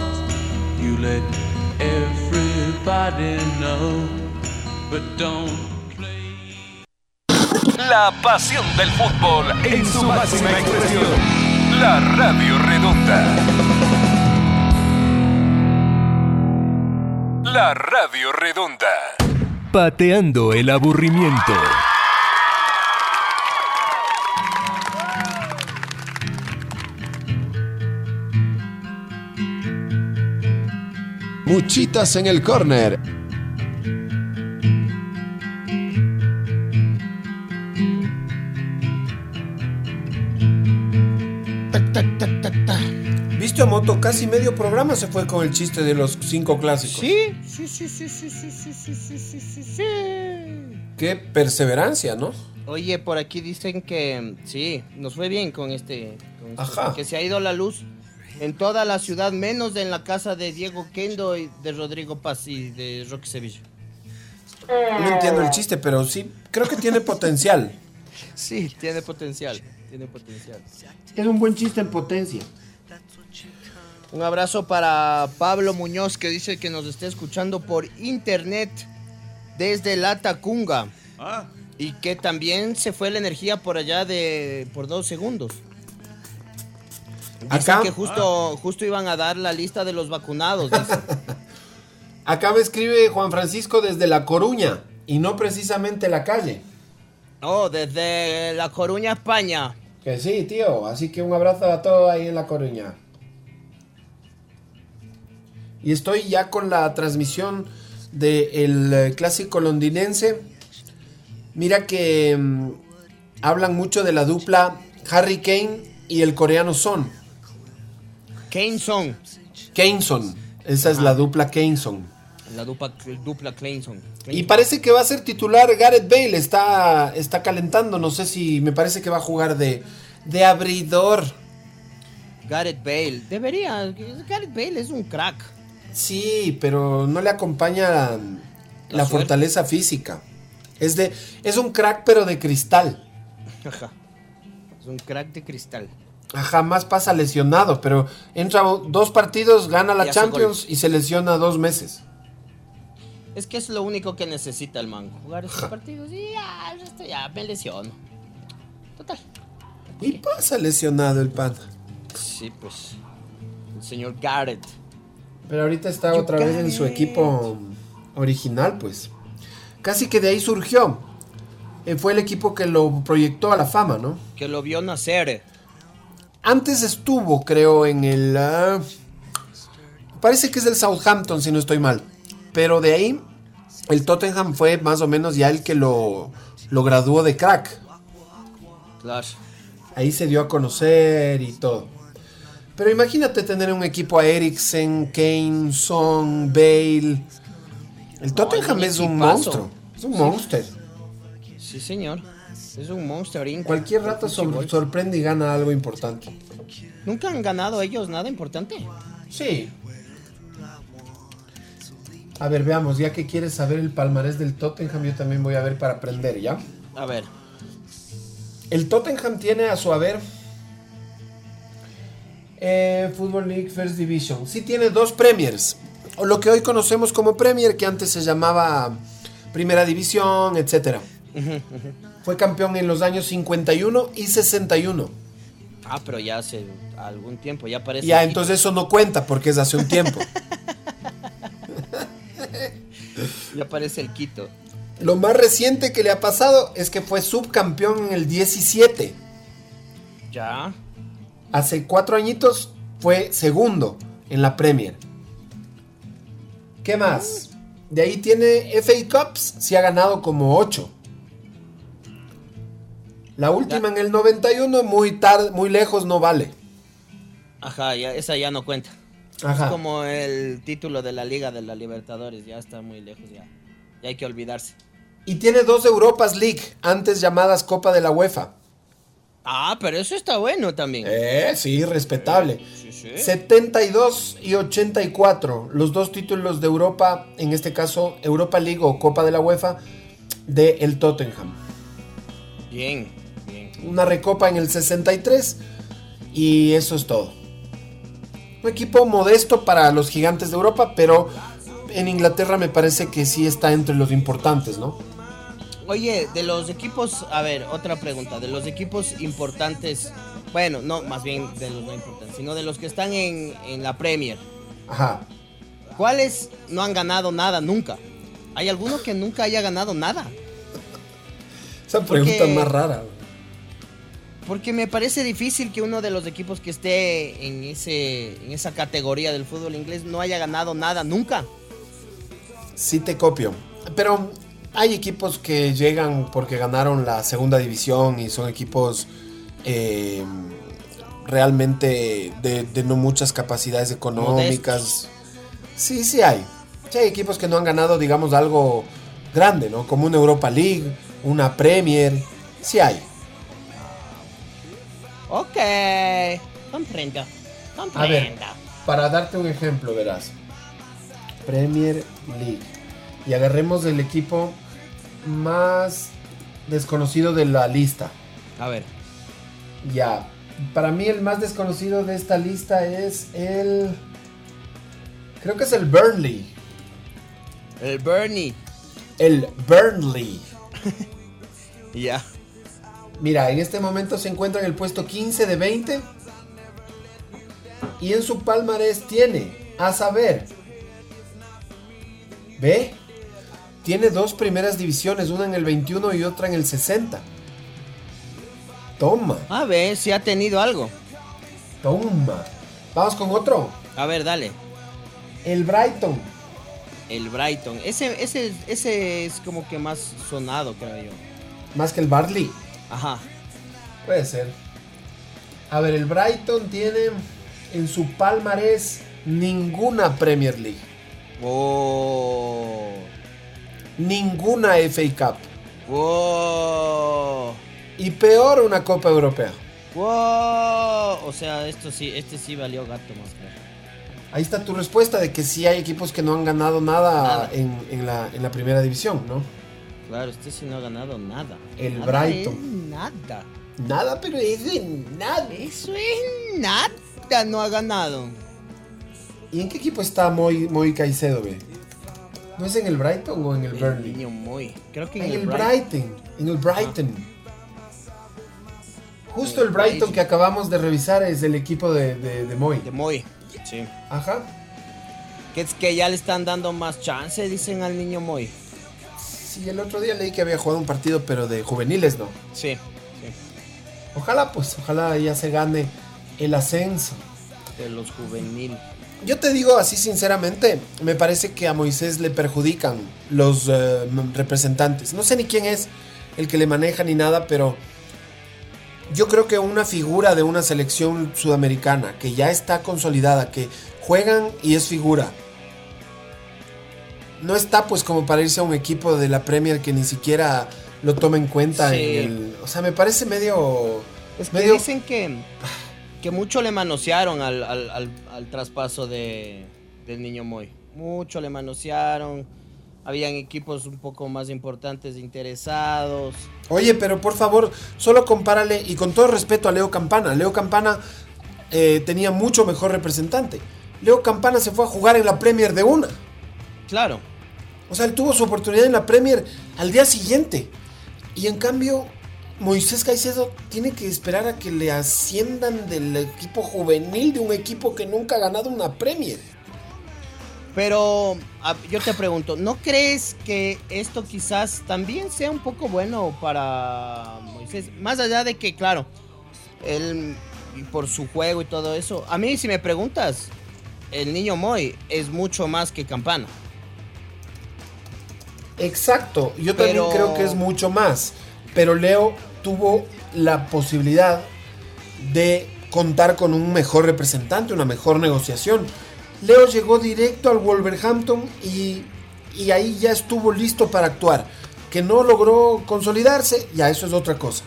You let everybody know, but don't. La pasión del fútbol en su máxima expresión. La Radio Redonda. La Radio Redonda. Pateando el aburrimiento. Muchitas en el córner. ¿Viste a Moto? Casi medio programa se fue con el chiste de los cinco clásicos. Sí, sí, sí, sí, sí, sí, sí, sí, sí, sí, sí, sí. Qué perseverancia, ¿no? Oye, por aquí dicen que sí, nos fue bien con este. con este, Ajá. Que se ha ido la luz en toda la ciudad, menos en la casa de Diego Kendo y de Rodrigo Paz y de Roque Sevilla. No entiendo el chiste, pero sí, creo que tiene potencial. Sí, tiene potencial, tiene potencial. Es un buen chiste en potencia. Un abrazo para Pablo Muñoz que dice que nos está escuchando por internet desde La Tacunga. Y que también se fue la energía por allá de por dos segundos. Dicen Acá- que justo, justo iban a dar la lista de los vacunados. [laughs] Acá me escribe Juan Francisco desde La Coruña y no precisamente la calle. Oh, desde La Coruña, España. Que sí, tío. Así que un abrazo a todos ahí en La Coruña. Y estoy ya con la transmisión del clásico londinense. Mira que mm, hablan mucho de la dupla Harry Kane y el coreano Son. Keyneson. Kaneson. Esa es la dupla Kaneson. La dupla, dupla Clayson. Y parece que va a ser titular Gareth Bale. Está, está calentando. No sé si me parece que va a jugar de, de abridor. Gareth Bale. Debería. Gareth Bale es un crack. Sí, pero no le acompaña la, fortaleza física. Es de es un crack pero de cristal. Ajá. Es un crack de cristal. Jamás pasa lesionado, pero entra dos partidos, gana la Y Champions y se lesiona dos meses. Es que es lo único que necesita el man. Jugar esos partidos y ya, el resto ya me lesiono. Total. Y pasa lesionado el pan. Sí, pues. El señor Garrett. Pero ahorita está otra vez en su equipo original, pues. Casi que de ahí surgió. Eh, fue el equipo que lo proyectó a la fama, ¿no? Que lo vio nacer. Antes estuvo, creo, en el... ah, parece que es del Southampton, si no estoy mal. Pero de ahí, el Tottenham fue más o menos ya el que lo, lo graduó de crack. Claro. Ahí se dio a conocer y todo. Pero imagínate tener un equipo a Eriksen, Kane, Son, Bale. El Tottenham es es un monstruo. Es un monster. Sí, señor. Es un monster Inc. Cualquier rato sor- sorprende y gana algo importante. Nunca han ganado ellos nada importante. Sí. A ver, veamos, ya que quieres saber el palmarés del Tottenham, yo también voy a ver para aprender, ¿ya? A ver. El Tottenham tiene a su haber eh, Football League First Division. Sí tiene dos Premiers, o lo que hoy conocemos como Premier, que antes se llamaba Primera División, etc. Fue campeón en los años 51 y 61. Ah, pero ya hace algún tiempo, ya parece. Ya, aquí. entonces eso no cuenta porque es hace un tiempo. [laughs] Ya parece el Quito. Lo más reciente que le ha pasado es que fue subcampeón en el 17. Ya. Hace cuatro añitos fue segundo en la Premier. ¿Qué más? De ahí tiene FA Cups, si ha ganado como 8. La última en el 91, muy tarde, muy lejos, no vale. Ajá, ya, esa ya no cuenta. Ajá. Es como el título de la Liga de la Libertadores, ya está muy lejos ya. Ya hay que olvidarse. Y tiene dos Europas League, antes llamadas Copa de la UEFA. Ah, pero eso está bueno también. Eh, sí, respetable. Sí, sí. 72 y 84, los dos títulos de Europa, en este caso Europa League o Copa de la UEFA, de el Tottenham. Bien, bien. Una recopa en el 63 y eso es todo. Un equipo modesto para los gigantes de Europa, pero en Inglaterra me parece que sí está entre los importantes, ¿no? Oye, de los equipos, a ver, otra pregunta, de los equipos importantes, bueno, no, más bien de los no importantes, sino de los que están en, en la Premier, Ajá. ¿cuáles no han ganado nada nunca? ¿Hay alguno que nunca haya ganado nada? Esa pregunta Porque- más rara. Porque me parece difícil que uno de los equipos que esté en, ese, en esa categoría del fútbol inglés no haya ganado nada nunca. Sí te copio. Pero hay equipos que llegan porque ganaron la segunda división y son equipos eh, realmente de, de no muchas capacidades económicas. Sí, sí hay. Sí hay equipos que no han ganado, digamos, algo grande, ¿no? Como una Europa League, una Premier. Sí hay. Ok, comprendo, A ver, comprendo. para darte un ejemplo, verás. Premier League. Y agarremos el equipo más desconocido de la lista. A ver, Ya. Para mí el más desconocido de esta lista es el... Creo que es el Burnley. el Bernie. El Burnley. [laughs] Ya. Mira, en este momento se encuentra en el puesto 15 de 20. Y en su palmarés tiene, a saber, ¿ve? Tiene dos primeras divisiones, una en el 21 y otra en el 60. Toma, A ver si ha tenido algo. toma. Vamos con otro. A ver, dale. El Brighton. El Brighton. Ese, ese, ese es como que más sonado, creo yo. Más que el Barley. Ajá. Puede ser. A ver, el Brighton tiene en su palmarés ninguna Premier League. Oh. Ninguna FA Cup. Wow. Y peor una Copa Europea. Wow. O sea, esto sí, este sí valió gato más claro. Ahí está tu respuesta de que sí hay equipos que no han ganado nada, Nada. En, en la, en la primera división, ¿no? Claro, este sí no ha ganado nada. El Nada Brighton. es nada. Nada, pero es de nada. Eso es nada, no ha ganado. ¿Y en qué equipo está Moy, Moy Caicedo, ve? ¿No es en el Brighton o en el El Burnley? niño muy. Creo que En en, el el Brighton. Brighton. En el Brighton. Justo En el el Brighton Brighton. que acabamos de revisar es el equipo de, de, de Moy. De muy. Sí. Ajá. Que es que ya le están dando más chance, dicen al niño muy. Sí, el otro día leí que había jugado un partido, pero de juveniles, ¿no? Sí. Ojalá, pues, ojalá ya se gane el ascenso. De los juvenil. Yo te digo así sinceramente, me parece que a Moisés le perjudican los eh, representantes. No sé ni quién es el que le maneja ni nada, pero yo creo que una figura de una selección sudamericana que ya está consolidada, que juegan y es figura, no está pues como para irse a un equipo de la Premier que ni siquiera lo toma en cuenta. Sí. en el- o sea, me parece medio... Es que medio dicen que, que mucho le manosearon al, al, al- al traspaso de, del niño Moy. Mucho le manosearon. Habían equipos un poco más importantes interesados. Oye, pero por favor, solo compárale, y con todo respeto a Leo Campana, Leo Campana eh, tenía mucho mejor representante. Leo Campana se fue a jugar en la Premier de una. Claro. O sea, él tuvo su oportunidad en la Premier al día siguiente. Y en cambio, Moisés Caicedo tiene que esperar a que le asciendan del equipo juvenil de un equipo que nunca ha ganado una Premier. Pero a- yo te pregunto, ¿no crees que esto quizás también sea un poco bueno para Moisés? Más allá de que, claro, él por su juego y todo eso. A mí, si me preguntas, el niño Moy es mucho más que Campana. Exacto, yo también creo que es mucho más. Pero Leo tuvo la posibilidad de contar con un mejor representante, una mejor negociación. Leo llegó directo al Wolverhampton y, y ahí ya estuvo listo para actuar. Que no logró consolidarse, ya eso es otra cosa.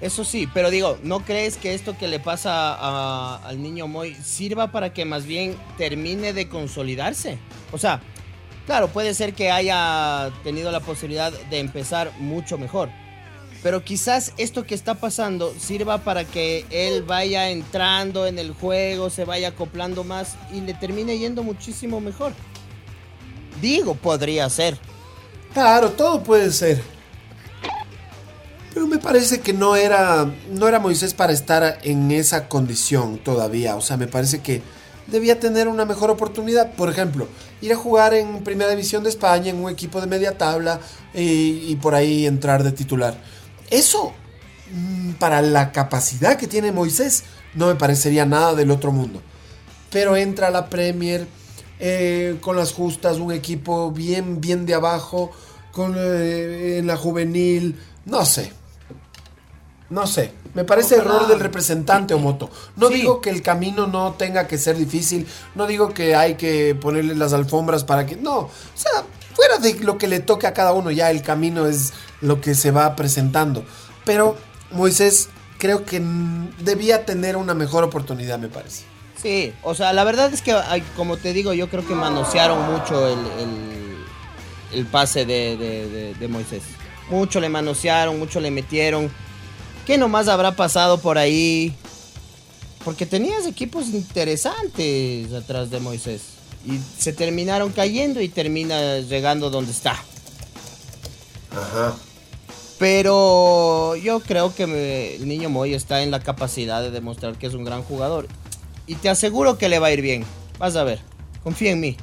Eso sí, pero digo, ¿no crees que esto que le pasa al niño Moy sirva para que más bien termine de consolidarse? O sea, claro, puede ser que haya tenido la posibilidad de empezar mucho mejor. Pero quizás esto que está pasando sirva para que él vaya entrando en el juego, se vaya acoplando más y le termine yendo muchísimo mejor. Digo, podría ser. Claro, todo puede ser. Pero me parece que no era, no era Moisés para estar en esa condición todavía. O sea, me parece que debía tener una mejor oportunidad. Por ejemplo, ir a jugar en Primera División de España, en un equipo de media tabla y, y por ahí entrar de titular. Eso, mm, para la capacidad que tiene Moisés, no me parecería nada del otro mundo. Pero entra a la Premier eh, con las justas, un equipo bien, bien de abajo, con, eh, en la juvenil, no sé. No sé, me parece Ojalá. error del representante Omoto. No Sí. digo que el camino no tenga que ser difícil, no digo que hay que ponerle las alfombras para que... No, o sea, fuera de lo que le toque a cada uno, ya el camino es lo que se va presentando. Pero Moisés creo que debía tener una mejor oportunidad, me parece. Sí, o sea, la verdad es que, como te digo, yo creo que manosearon mucho el, el- pase de, de- de- de Moisés. Mucho le manosearon, mucho le metieron. ¿Qué nomás habrá pasado por ahí? Porque tenías equipos interesantes atrás de Moisés. Y se terminaron cayendo y termina llegando donde está. Ajá. Pero yo creo que me- el niño Moy está en la capacidad de demostrar que es un gran jugador. Y te aseguro que le va a ir bien. Vas a ver. Confía en mí.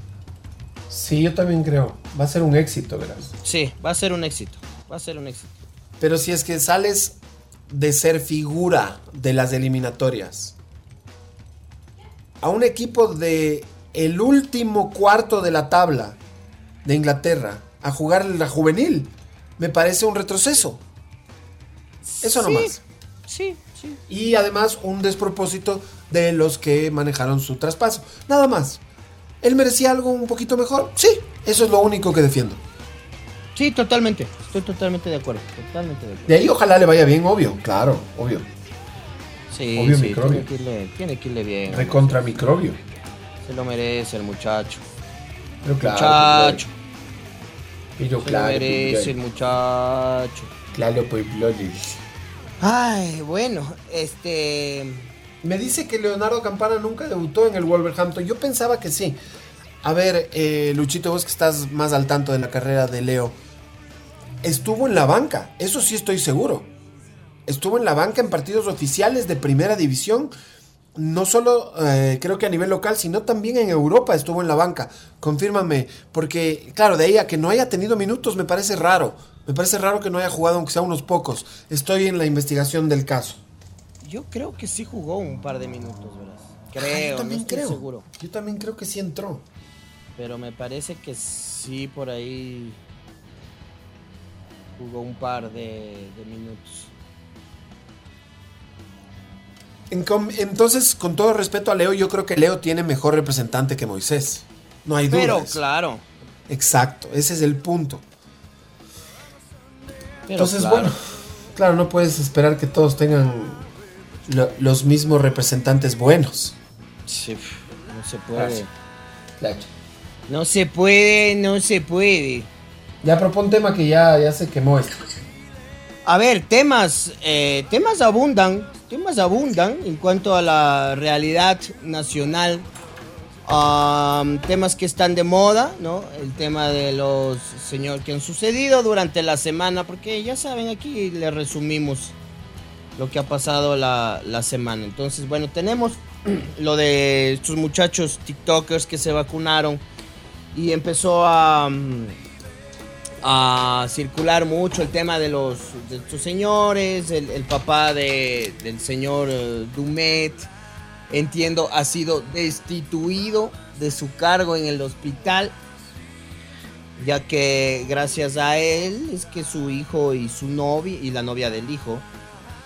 Sí, yo también creo. Va a ser un éxito, verás. Sí, va a ser un éxito. Va a ser un éxito. Pero si es que sales de ser figura de las eliminatorias a un equipo de el último cuarto de la tabla de Inglaterra a jugar la juvenil, me parece un retroceso. Eso Sí, nomás. Sí, sí. Y además un despropósito de los que manejaron su traspaso. Nada más. ¿Él merecía algo un poquito mejor? Sí, eso es lo único que defiendo. Sí, totalmente. Estoy totalmente de acuerdo. Totalmente de acuerdo. De ahí ojalá le vaya bien, obvio. Claro, obvio. Sí, Obvio sí, microbio. tiene que, irle, tiene que irle bien. Recontra microbio. Se lo merece el muchacho. Pero claro, muchacho. Pero Se lo claro, merece pues, el muchacho. Claro, pues, Bloody. Ay, bueno, este. Me dice que Leonardo Campana nunca debutó en el Wolverhampton. Yo pensaba que sí. A ver, eh, Luchito, vos que estás más al tanto de la carrera de Leo. Estuvo en la banca, eso sí estoy seguro. Estuvo en la banca en partidos oficiales de primera división. No solo eh, creo que a nivel local, sino también en Europa estuvo en la banca. Confírmame, porque claro, de ahí a que no haya tenido minutos me parece raro. Me parece raro que no haya jugado aunque sea unos pocos. Estoy en la investigación del caso. Yo creo que sí jugó un par de minutos, verás. Creo, Ah, yo no también estoy creo. seguro. Yo también creo que sí entró. Pero me parece que sí por ahí jugó un par de, de minutos. Entonces, con todo respeto a Leo, yo creo que Leo tiene mejor representante que Moisés. No hay duda. Pero claro. Exacto, ese es el punto. Pero Entonces, claro. bueno, claro, no puedes esperar que todos tengan lo- los mismos representantes buenos. Sí, no se puede. Claro. No se puede, no se puede. Ya propon tema que ya, ya se quemó esto. A ver, temas, eh, temas abundan, temas abundan en cuanto a la realidad nacional. Am, temas que están de moda, ¿no? El tema de los señor que han sucedido durante la semana, porque ya saben, aquí le resumimos lo que ha pasado la, la semana. Entonces, bueno, tenemos [clears throat] lo de estos muchachos TikTokers que se vacunaron y empezó a, mm, a circular mucho el tema de los estos señores, el, el papá de- del señor eh, Dumet, entiendo, ha sido destituido de su cargo en el hospital, ya que gracias a él es que su hijo y su novia y la novia del hijo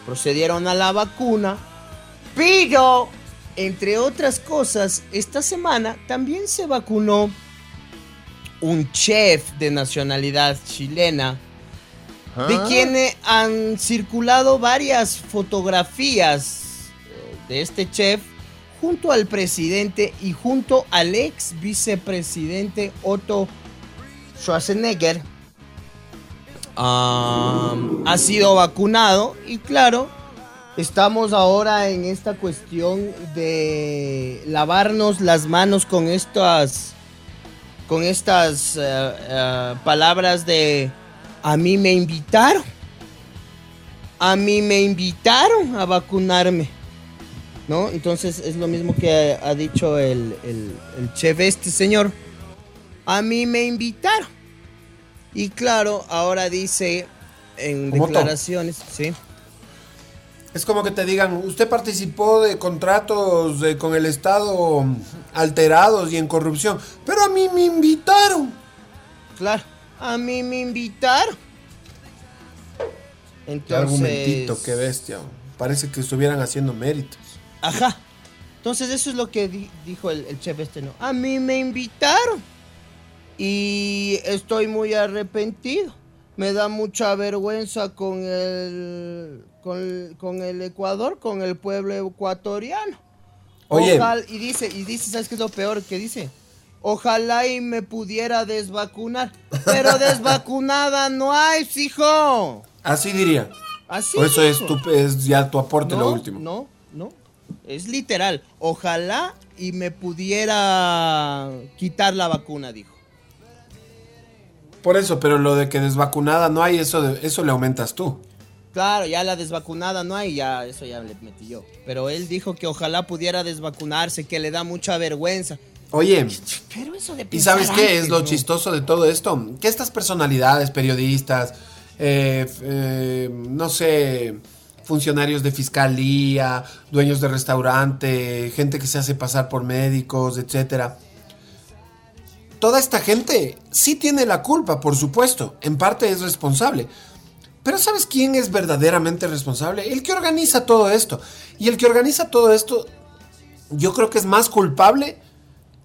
procedieron a la vacuna, pero entre otras cosas, esta semana también se vacunó un chef de nacionalidad chilena, de quien eh, han circulado varias fotografías eh, de este chef junto al presidente y junto al ex vicepresidente Otto Schwarzenegger. Ha sido vacunado y claro, estamos ahora en esta cuestión de lavarnos las manos con estas con estas eh, eh, palabras de a mí me invitaron. A mí me invitaron a vacunarme. ¿No? Entonces es lo mismo que ha, ha dicho el, el- el chef este señor. A mí me invitaron. Y claro, ahora dice en todo. declaraciones, sí. Es como que te digan, usted participó de contratos eh, con el Estado alterados y en corrupción, pero a mí me invitaron. Claro, a mí me invitaron. Qué Entonces, argumentito, qué bestia. Parece que estuvieran haciendo méritos. Ajá. Entonces eso es lo que di- dijo el, el chef este, ¿no? A mí me invitaron. Y estoy muy arrepentido. Me da mucha vergüenza con el, con, con el Ecuador, con el pueblo ecuatoriano. Oye. Ojalá- y dice, y dice, ¿sabes qué es lo peor que dice? Ojalá y me pudiera desvacunar. Pero [laughs] desvacunada no hay, hijo. Así diría. Así O eso es, tu, es ya tu aporte, no, lo último. No, no. Es literal. Ojalá y me pudiera quitar la vacuna, dijo. Por eso, pero lo de que desvacunada no hay, eso, de- eso le aumentas tú. Claro, ya la desvacunada no hay, ya eso ya le metí yo. Pero él dijo que ojalá pudiera desvacunarse, que le da mucha vergüenza. Oye, Pero eso de ¿y sabes qué es lo ¿no? chistoso de todo esto? Que estas personalidades, periodistas, eh, eh, no sé, funcionarios de fiscalía, dueños de restaurante, gente que se hace pasar por médicos, etcétera. Toda esta gente sí tiene la culpa, por supuesto, en parte es responsable. Pero ¿sabes quién es verdaderamente responsable? El que organiza todo esto. Y el que organiza todo esto, yo creo que es más culpable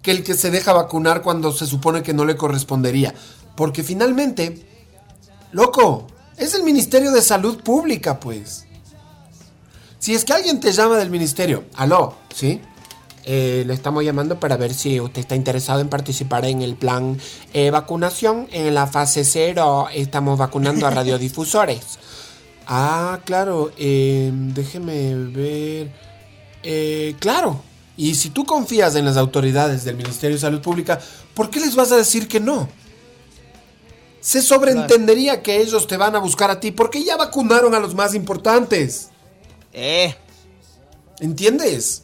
que el que se deja vacunar cuando se supone que no le correspondería. Porque finalmente, loco, es el Ministerio de Salud Pública, pues. Si es que alguien te llama del ministerio, aló, ¿sí? Eh, le estamos llamando para ver si usted está interesado en participar en el plan eh, vacunación. En la fase cero estamos vacunando a [laughs] radiodifusores. Ah, claro, eh, déjeme ver. Eh, claro, y si tú confías en las autoridades del Ministerio de Salud Pública, ¿por qué les vas a decir que no? Se sobreentendería que ellos te van a buscar a ti porque ya vacunaron a los más importantes. Eh, ¿Entiendes?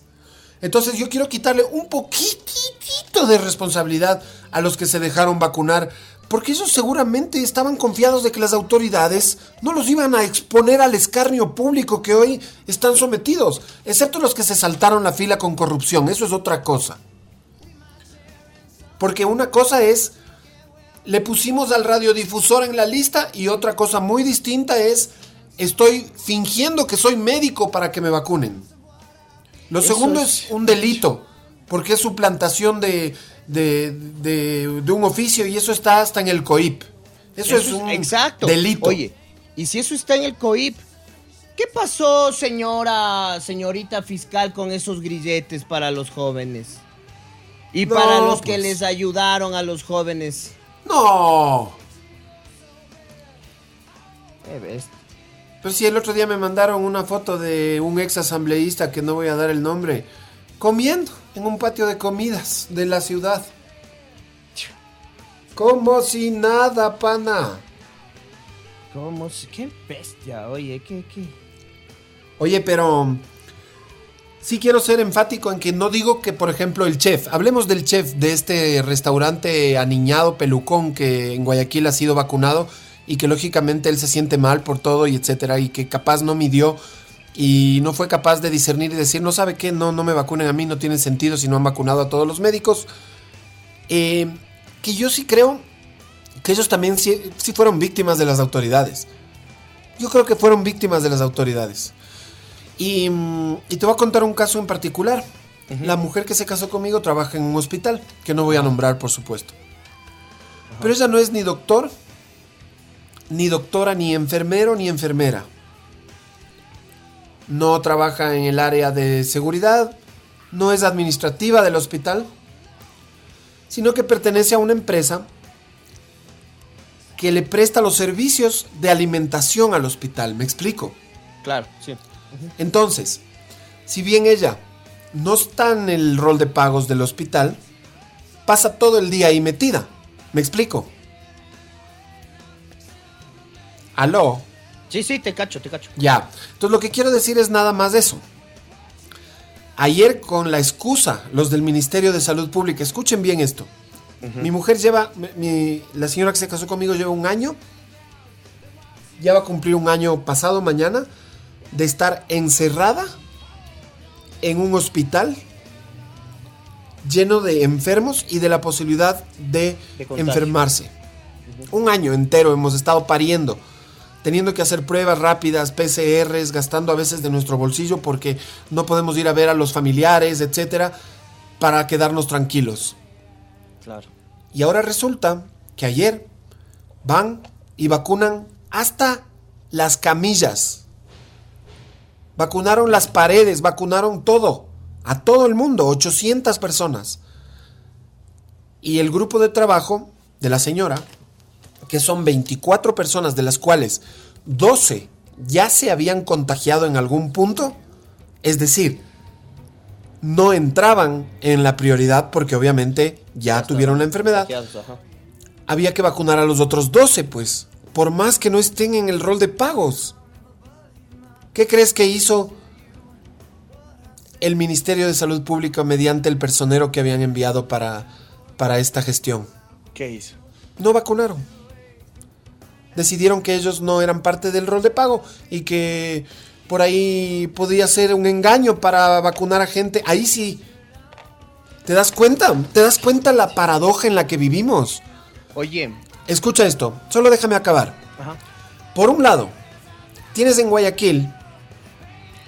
Entonces yo quiero quitarle un poquitito de responsabilidad a los que se dejaron vacunar, porque ellos seguramente estaban confiados de que las autoridades no los iban a exponer al escarnio público que hoy están sometidos, excepto los que se saltaron la fila con corrupción, eso es otra cosa. Porque una cosa es, le pusimos al radiodifusor en la lista y otra cosa muy distinta es, estoy fingiendo que soy médico para que me vacunen. Lo Eso segundo es- es un delito, porque es suplantación de, de, de- de un oficio y eso está hasta en el COIP. Eso, es un exacto. delito. Oye, y si eso está en el COIP, ¿qué pasó, señora, señorita fiscal, con esos grilletes para los jóvenes? Y No, para los que pues. les ayudaron a los jóvenes. No. Pues sí, el otro día me mandaron una foto de un ex asambleísta que no voy a dar el nombre, comiendo en un patio de comidas de la ciudad. Como si nada, pana. ¿Cómo? se- Qué bestia, oye, qué, qué. Oye, pero sí quiero ser enfático en que no digo que, por ejemplo, el chef, hablemos del chef de este restaurante aniñado pelucón que en Guayaquil ha sido vacunado y que lógicamente él se siente mal por todo y etcétera y que capaz no midió y no fue capaz de discernir y decir, no sabe qué, no, no me vacunen a mí, no tiene sentido si no han vacunado a todos los médicos. Eh, que yo sí creo que ellos también sí, sí fueron víctimas de las autoridades. Yo creo que fueron víctimas de las autoridades. Y, mm, y te voy a contar un caso en particular. La mujer que se casó conmigo trabaja en un hospital, que no voy a nombrar, por supuesto. Pero ella no es ni doctor, ni doctora, ni enfermero, ni enfermera. No trabaja en el área de seguridad, no es administrativa del hospital, sino que pertenece a una empresa que le presta los servicios de alimentación al hospital. ¿Me explico? Claro, sí. Entonces, si bien ella no está en el rol de pagos del hospital, pasa todo el día ahí metida. ¿Me explico? Aló. Sí, sí, te cacho, te cacho. Ya. Entonces lo que quiero decir es nada más eso. Ayer con la excusa, los del Ministerio de Salud Pública, escuchen bien esto. Mi mujer lleva, mi- la señora que se casó conmigo lleva un año, ya va a cumplir un año pasado mañana, de estar encerrada en un hospital lleno de enfermos y de la posibilidad de, enfermarse. Un año entero hemos estado pariendo, teniendo que hacer pruebas rápidas, PCRs, gastando a veces de nuestro bolsillo porque no podemos ir a ver a los familiares, etcétera, para quedarnos tranquilos. Claro. Y ahora resulta que ayer van y vacunan hasta las camillas. Vacunaron las paredes, vacunaron todo. A todo el mundo, 800 personas. Y el grupo de trabajo de la señora, que son 24 personas, de las cuales 12 ya se habían contagiado en algún punto, es decir, no entraban en la prioridad porque obviamente ya tuvieron la enfermedad. Había que vacunar a los otros 12, pues, por más que no estén en el rol de pagos. ¿Qué crees que hizo el Ministerio de Salud Pública mediante el personero que habían enviado para, para esta gestión? ¿Qué hizo? No vacunaron. Decidieron que ellos no eran parte del rol de pago y que por ahí podía ser un engaño para vacunar a gente. Ahí sí. ¿Te das cuenta? ¿Te das cuenta la paradoja en la que vivimos? Oye, Escucha esto, solo déjame acabar. ajá. Por un lado, tienes en Guayaquil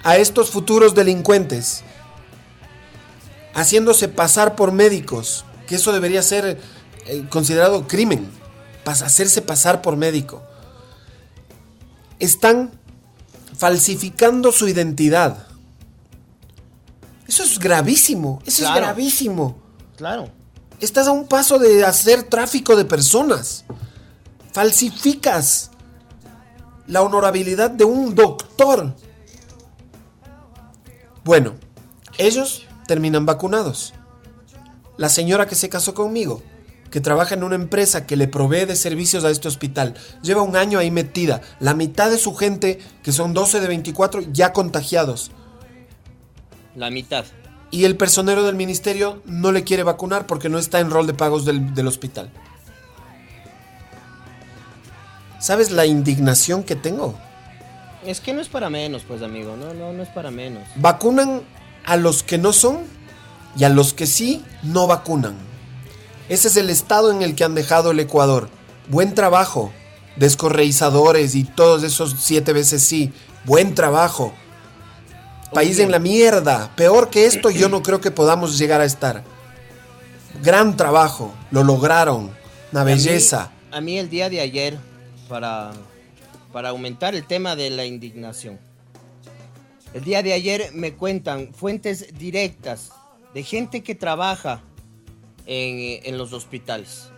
a estos futuros delincuentes haciéndose pasar por médicos, que eso debería ser eh, considerado crimen, hacerse pasar por médico. Están falsificando su identidad. Eso es gravísimo, eso Claro. es gravísimo. Claro. Estás a un paso de hacer tráfico de personas. Falsificas la honorabilidad de un doctor. Bueno, ellos terminan vacunados. La señora que se casó conmigo, que trabaja en una empresa que le provee de servicios a este hospital, lleva un año ahí metida. La mitad de su gente, que son 12 de 24, ya contagiados. La mitad. Y el personero del ministerio no le quiere vacunar porque no está en rol de pagos del, del hospital. ¿Sabes la indignación que tengo? Es que no es para menos, pues, amigo. No, no, no es para menos. Vacunan a los que no son y a los que sí no vacunan. Ese es el estado en el que han dejado el Ecuador. Buen trabajo. Descorreizadores y todos esos siete veces sí. Buen trabajo. País en la mierda. Peor que esto yo no [clears throat] creo que podamos llegar a estar. Gran trabajo. Lo lograron. Una A mí- belleza. A mí, el día de ayer, para, para aumentar el tema de la indignación, el día de ayer me cuentan fuentes directas de gente que trabaja en, los hospitales,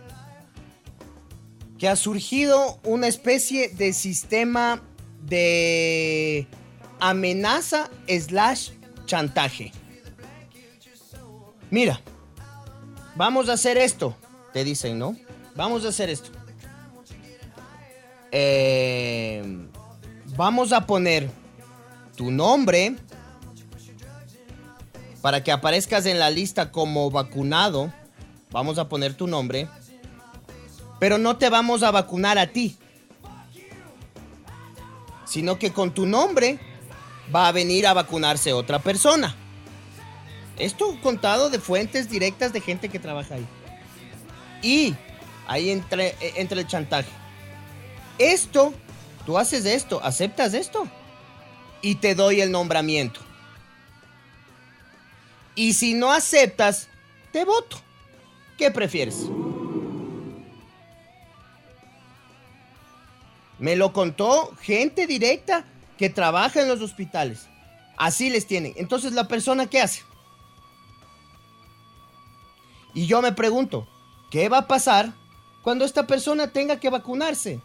que ha surgido una especie de sistema de amenaza slash chantaje. Mira, vamos a hacer esto, te dicen, ¿no? Vamos a hacer esto. Eh, vamos a poner tu nombre para que aparezcas en la lista como vacunado. Vamos a poner tu nombre. Pero no te vamos a vacunar a ti. Sino que con tu nombre va a venir a vacunarse otra persona. Esto contado de fuentes directas de gente que trabaja ahí. Y ahí entra, eh, entra el chantaje. Esto, tú haces esto, aceptas esto y te doy el nombramiento. Y si no aceptas, te voto. ¿Qué prefieres? Me lo contó gente directa que trabaja en los hospitales. Así les tienen. Entonces, ¿la persona qué hace? Y yo me pregunto, ¿qué va a pasar cuando esta persona tenga que vacunarse?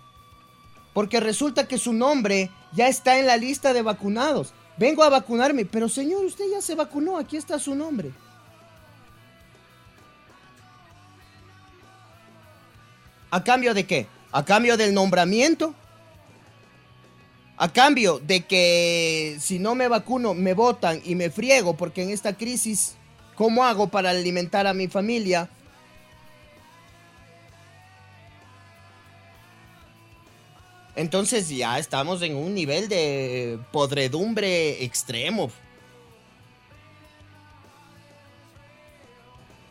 Porque resulta que su nombre ya está en la lista de vacunados. Vengo a vacunarme, pero señor, usted ya se vacunó, aquí está su nombre. ¿A cambio de qué? ¿A cambio del nombramiento? ¿A cambio de que si no me vacuno me votan y me friego porque en esta crisis, ¿cómo hago para alimentar a mi familia? Entonces ya estamos en un nivel de podredumbre extremo.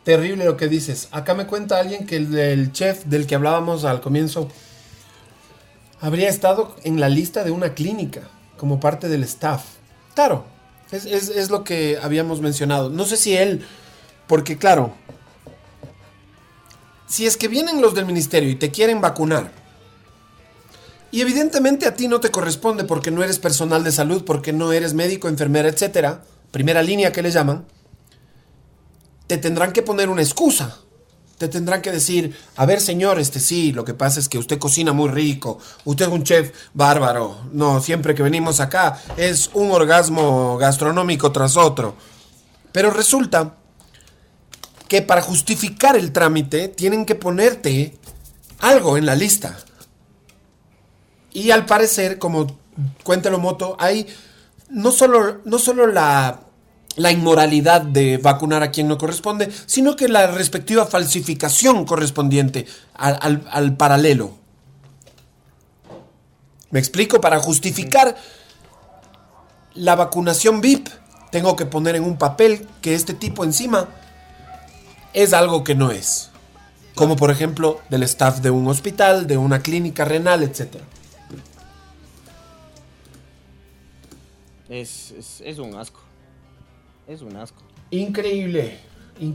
Terrible lo que dices. Acá me cuenta alguien que el, chef del que hablábamos al comienzo habría estado en la lista de una clínica como parte del staff. Claro, es, es- es lo que habíamos mencionado. No sé si él, porque claro, si es que vienen los del ministerio y te quieren vacunar, y evidentemente a ti no te corresponde porque no eres personal de salud, porque no eres médico, enfermera, etcétera, primera línea que le llaman, te tendrán que poner una excusa. Te tendrán que decir, a ver señor, este sí, lo que pasa es que usted cocina muy rico, usted es un chef bárbaro, no, siempre que venimos acá es un orgasmo gastronómico tras otro. Pero resulta que para justificar el trámite tienen que ponerte algo en la lista. Y al parecer, como cuéntelo Moto, hay no solo, no solo la, la inmoralidad de vacunar a quien no corresponde, sino que la respectiva falsificación correspondiente al, al- al paralelo. ¿Me explico? Para justificar la vacunación VIP, tengo que poner en un papel que este tipo encima es algo que no es. Como por ejemplo del staff de un hospital, de una clínica renal, etcétera. Es, es, es un asco. Es un asco. Increíble.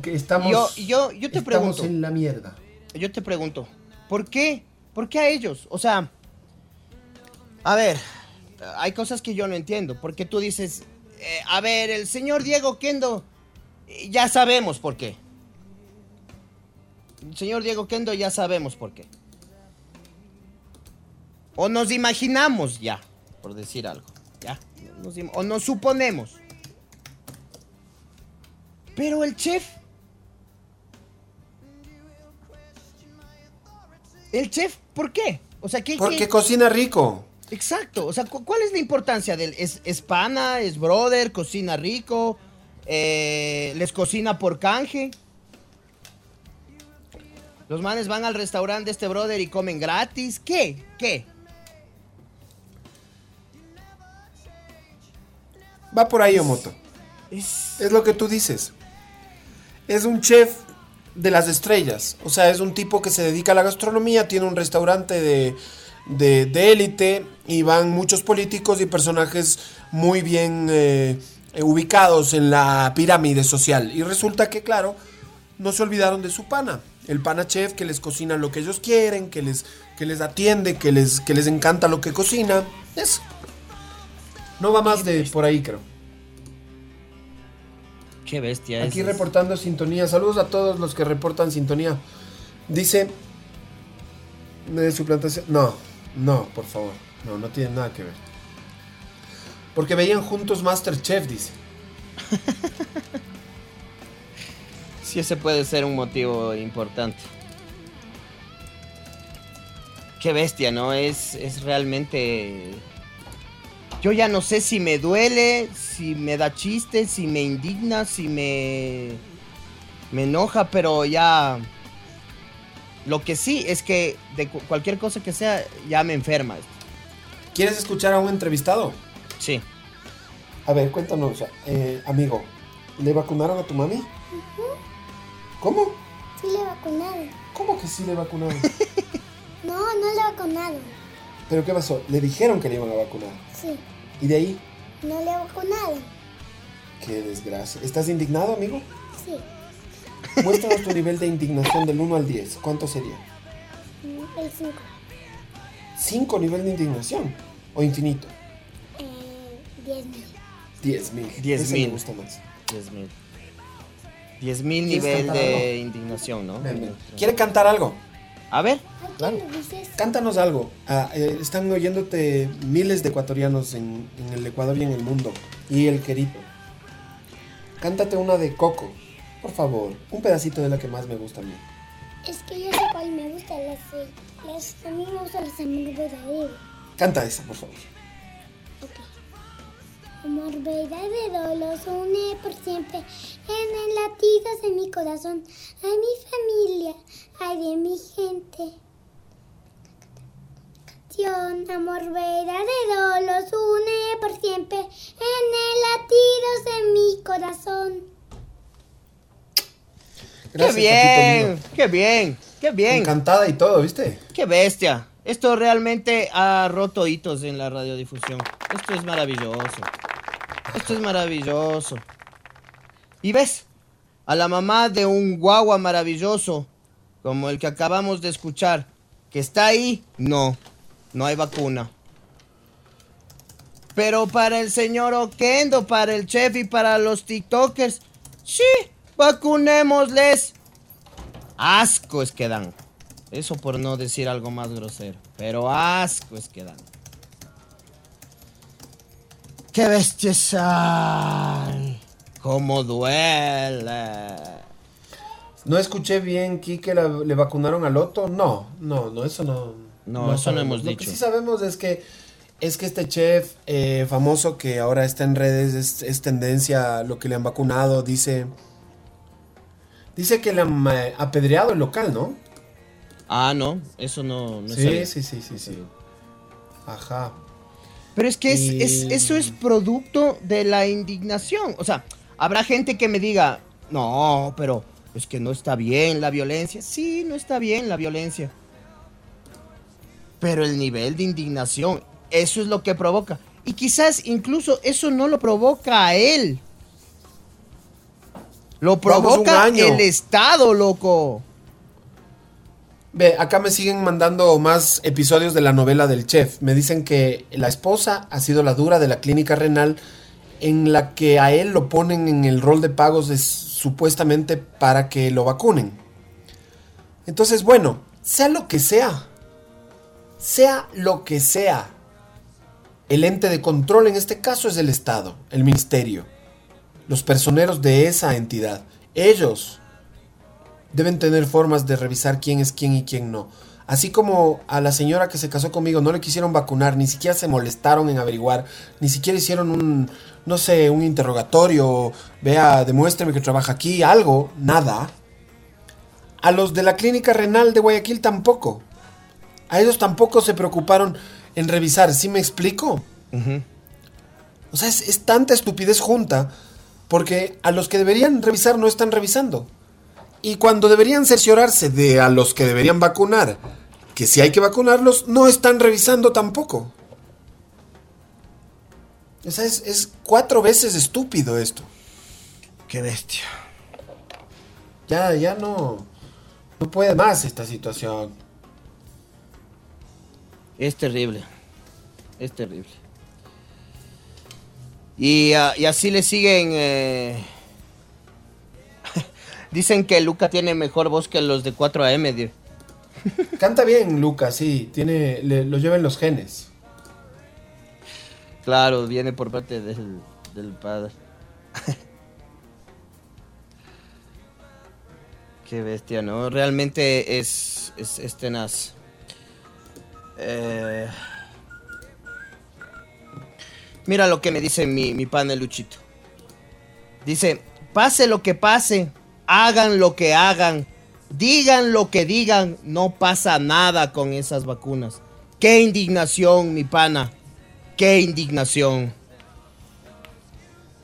Estamos, Yo, yo, yo te estamos pregunto. en la mierda. Yo te pregunto, ¿por qué? ¿Por qué a ellos? O sea, a ver, hay cosas que yo no entiendo. Porque tú dices, eh, a ver, el señor Diego Kendo, ya sabemos por qué. El señor Diego Kendo ya sabemos por qué. O nos imaginamos ya, por decir algo. Ya. Nos o nos suponemos. Pero el chef. El chef, ¿por qué? O sea, ¿qué, Porque qué- cocina rico. Exacto, o sea, cu- ¿cuál es la importancia del es, es pana, es brother, cocina rico, eh, les cocina por canje? Los manes van al restaurante de este brother y comen gratis. ¿Qué? ¿Qué? Va por ahí, Omoto. Es... Es lo que tú dices. Es un chef de las estrellas. O sea, es un tipo que se dedica a la gastronomía, tiene un restaurante de de de élite y van muchos políticos y personajes muy bien eh, ubicados en la pirámide social. Y resulta que, claro, no se olvidaron de su pana. El pana chef que les cocina lo que ellos quieren, que les, que les atiende, que les, que les encanta lo que cocina. Eso. No va más de por ahí, creo. Qué bestia Aquí es. reportando sintonía. Saludos a todos los que reportan sintonía. Dice. De suplantación. No, no, por favor. No, no tiene nada que ver. Porque veían juntos Masterchef, dice. [laughs] Sí, ese puede ser un motivo importante. Qué bestia, ¿no? Es, es realmente... Yo ya no sé si me duele, si me da chiste, si me indigna, si me... Me enoja, pero ya... Lo que sí es que de cu- cualquier cosa que sea, ya me enferma. ¿Quieres escuchar a un entrevistado? Sí. A ver, cuéntanos, eh, amigo. ¿Le vacunaron a tu mami? ¿Cómo? Sí le vacunaron. ¿Cómo que sí le vacunaron? [laughs] No, no le vacunaron. ¿Pero qué pasó? Le dijeron que le iban a vacunar. Sí, ¿Y de ahí? no le vacunaron. Qué desgracia. ¿Estás indignado, amigo? Sí, Muéstranos tu nivel de indignación del 1 al 10. ¿Cuánto sería? el 5. 5 nivel de indignación. ¿O infinito? Eh, 10 mil. 10 mil. 10 Ese me mil. gusta más. 10 mil. 10 mil ¿Quieres nivel de algo? indignación, ¿no? Ven, ven. ¿Quiere cantar algo? A ver. Claro. Cántanos algo. Ah, eh, están oyéndote miles de ecuatorianos en, en el Ecuador y en el mundo. Y el querido. Cántate una de Coco. Por favor. Un pedacito de la que más me gusta a mí. Es que yo sé cuál me gusta. Las, las, a mí me gustan las verdadero. Canta esa, por favor. Amor verdadero los une por siempre en el latidos de mi corazón. Ay, mi familia, ay, de mi gente. Canción, amor verdadero los une por siempre en el latidos de mi corazón. Gracias, qué bien, qué bien, qué bien, Encantada y todo, ¿viste? qué bestia. Esto realmente ha roto hitos en la radiodifusión. Esto es maravilloso. Esto es maravilloso. Y ves, a la mamá de un guagua maravilloso, como el que acabamos de escuchar, que está ahí, no, no hay vacuna. Pero para el señor Oquendo, para el chef y para los TikTokers, sí, vacunémosles. Asco es que dan. Eso por no decir algo más grosero. Pero asco es que dan. ¡Qué bestias! ¡Ay! ¡Cómo duele! No escuché bien, Kike, la- ¿le vacunaron al Loto? No, no, no, eso no. No, eso no hemos Lo dicho. que sí sabemos es que es que este chef eh, famoso que ahora está en redes es, es tendencia a lo que le han vacunado, dice dice que le han eh, apedreado el local, ¿no? Ah, no, eso no, no sí, sí, sí, sí, sí. Ajá. Pero es que es, Y- es- eso es producto de la indignación. O sea, habrá gente que me diga, no, pero es que no está bien la violencia. Sí, no está bien la violencia. Pero el nivel de indignación, eso es lo que provoca. Y quizás incluso eso no lo provoca a él. Lo provoca el Estado, loco. Ve, acá me siguen mandando más episodios de la novela del chef. Me dicen que la esposa ha sido la dura de la clínica renal en la que a él lo ponen en el rol de pagos supuestamente para que lo vacunen. Entonces, bueno, sea lo que sea, sea lo que sea, el ente de control en este caso es el Estado, el Ministerio, los personeros de esa entidad. Ellos deben tener formas de revisar quién es quién y quién no. Así como a la señora que se casó conmigo no le quisieron vacunar, ni siquiera se molestaron en averiguar, ni siquiera hicieron un, no sé, un interrogatorio, vea, demuéstreme que trabaja aquí, algo, nada. A los de la clínica renal de Guayaquil tampoco. A ellos tampoco se preocuparon en revisar, ¿sí me explico? O sea, es, es tanta estupidez junta porque a los que deberían revisar no están revisando. Y cuando deberían cerciorarse de a los que deberían vacunar, que si hay que vacunarlos, no están revisando tampoco. O sea, es, es cuatro veces estúpido esto. Qué bestia. Ya, ya no. No puede más esta situación. Es terrible. Es terrible. Y, ah, y así le siguen. eh, Dicen que Luca tiene mejor voz que los de 4AM. tío. [laughs] Canta bien, Lucas, sí. Tiene, le- lo lleva en los genes. Claro, viene por parte del, del padre. [laughs] Qué bestia, ¿no? Realmente es, es, es tenaz. Eh, Mira lo que me dice mi, mi pana Luchito. Dice, pase lo que pase, hagan lo que hagan, digan lo que digan, no pasa nada con esas vacunas. Qué indignación, mi pana. Qué indignación.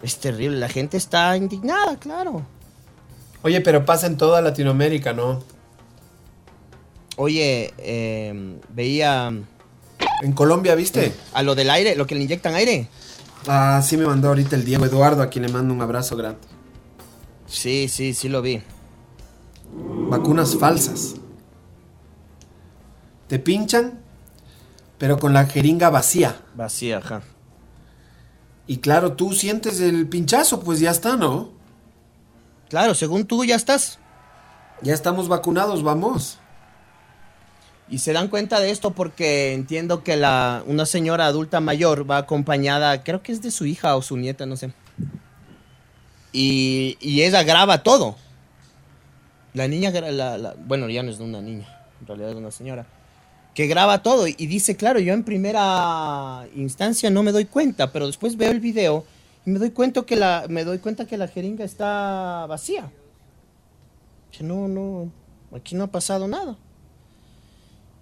Es terrible, la gente está indignada, claro. Oye, pero pasa en toda Latinoamérica, ¿no? Oye, eh, veía En Colombia, ¿viste? a lo del aire, lo que le inyectan aire. Ah, sí me mandó ahorita el Diego Eduardo, a quien le mando un abrazo grande. Sí, sí, sí lo vi. Vacunas falsas. Te pinchan, pero con la jeringa vacía. Vacía, ajá. Y claro, tú sientes el pinchazo, pues ya está, ¿no? Claro, según tú ya estás. Ya estamos vacunados, vamos. Y se dan cuenta de esto porque entiendo que la, una señora adulta mayor va acompañada, creo que es de su hija o su nieta, no sé. Y, y ella graba todo. La niña, la- la- bueno, ya no es una niña, en realidad es una señora, que graba todo y dice, claro, yo en primera instancia no me doy cuenta, pero después veo el video y me doy cuenta que la, me doy cuenta que la jeringa está vacía. Que no, no, aquí no ha pasado nada.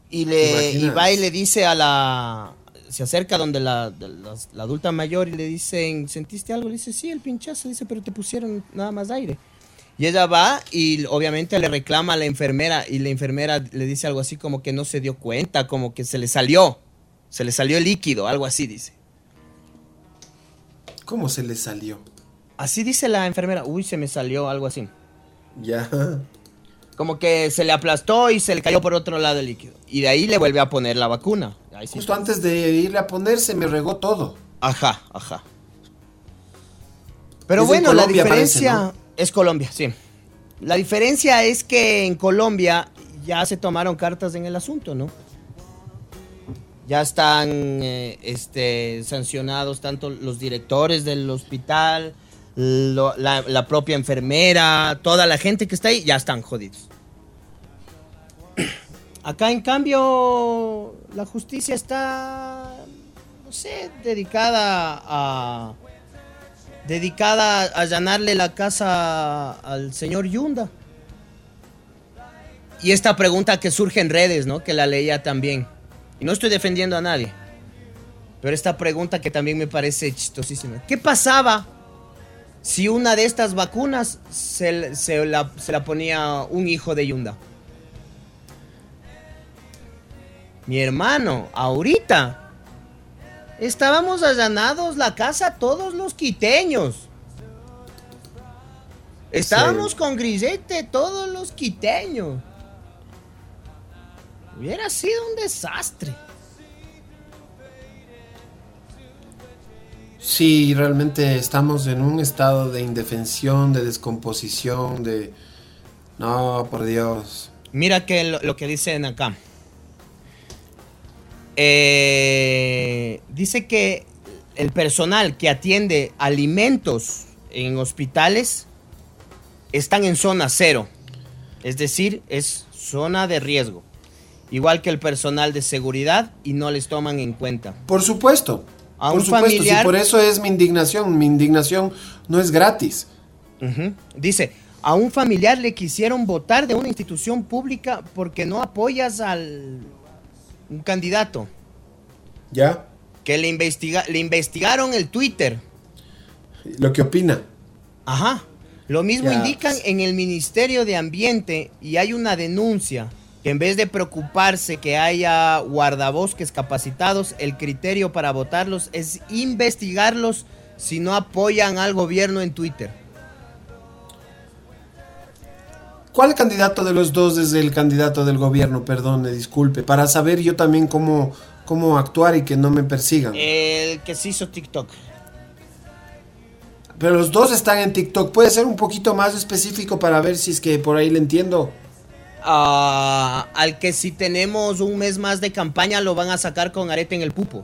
Y, ¿Te le, y va y le dice a la... Se acerca donde la, de la- la adulta mayor y le dicen, ¿sentiste algo? Le dice, sí, el pinchazo. Dice, pero te pusieron nada más aire. Y ella va y obviamente le reclama a la enfermera y la enfermera le dice algo así como que no se dio cuenta, como que se le salió. Se le salió el líquido, algo así dice. ¿Cómo se le salió? Así dice la enfermera. Uy, se me salió algo así. Ya. Como que se le aplastó y se le cayó por otro lado el líquido. Y de ahí le vuelve a poner la vacuna. Ahí sí. Justo antes de irle a ponerse me regó todo. Ajá, ajá. Pero Es bueno, la diferencia parece, ¿no? es Colombia, sí. La diferencia es que en Colombia ya se tomaron cartas en el asunto, ¿no? Ya están eh, este, sancionados tanto los directores del hospital, lo- la, la propia enfermera, toda la gente que está ahí, ya están jodidos. Acá, en cambio, la justicia está, no sé, dedicada a. dedicada a allanarle la casa al señor Yunda. Y esta pregunta que surge en redes, ¿no? Que la leía también. Y no estoy defendiendo a nadie. Pero esta pregunta que también me parece chistosísima. ¿Qué pasaba si una de estas vacunas se, la ponía un hijo de Yunda? Mi hermano, ahorita estábamos allanados la casa todos los quiteños. Estábamos con grillete todos los quiteños. Hubiera sido un desastre. Sí, realmente estamos en un estado de indefensión, de descomposición, de... No, por Dios. Mira que lo, lo que dicen acá. Eh, dice que el personal que atiende alimentos en hospitales están en zona cero. Es decir, es zona de riesgo. Igual que el personal de seguridad y no les toman en cuenta. Por supuesto. A por un supuesto, familiar- sí, por eso es mi indignación. Mi indignación no es gratis. Dice, a un familiar le quisieron votar de una institución pública porque no apoyas al un candidato. ¿Ya? Que le, investiga, le investigaron el Twitter. Lo que opina. Ajá. Lo mismo Ya. indican en el Ministerio de Ambiente y hay una denuncia que en vez de preocuparse que haya guardabosques capacitados, el criterio para votarlos es investigarlos si no apoyan al gobierno en Twitter. ¿Cuál candidato de los dos es el candidato del gobierno? Perdone, disculpe. Para saber yo también cómo, cómo actuar y que no me persigan. El que se hizo TikTok. Pero los dos están en TikTok. ¿Puede ser un poquito más específico para ver si es que por ahí le entiendo? Ah, al que si tenemos un mes más de campaña lo van a sacar con arete en el pupo.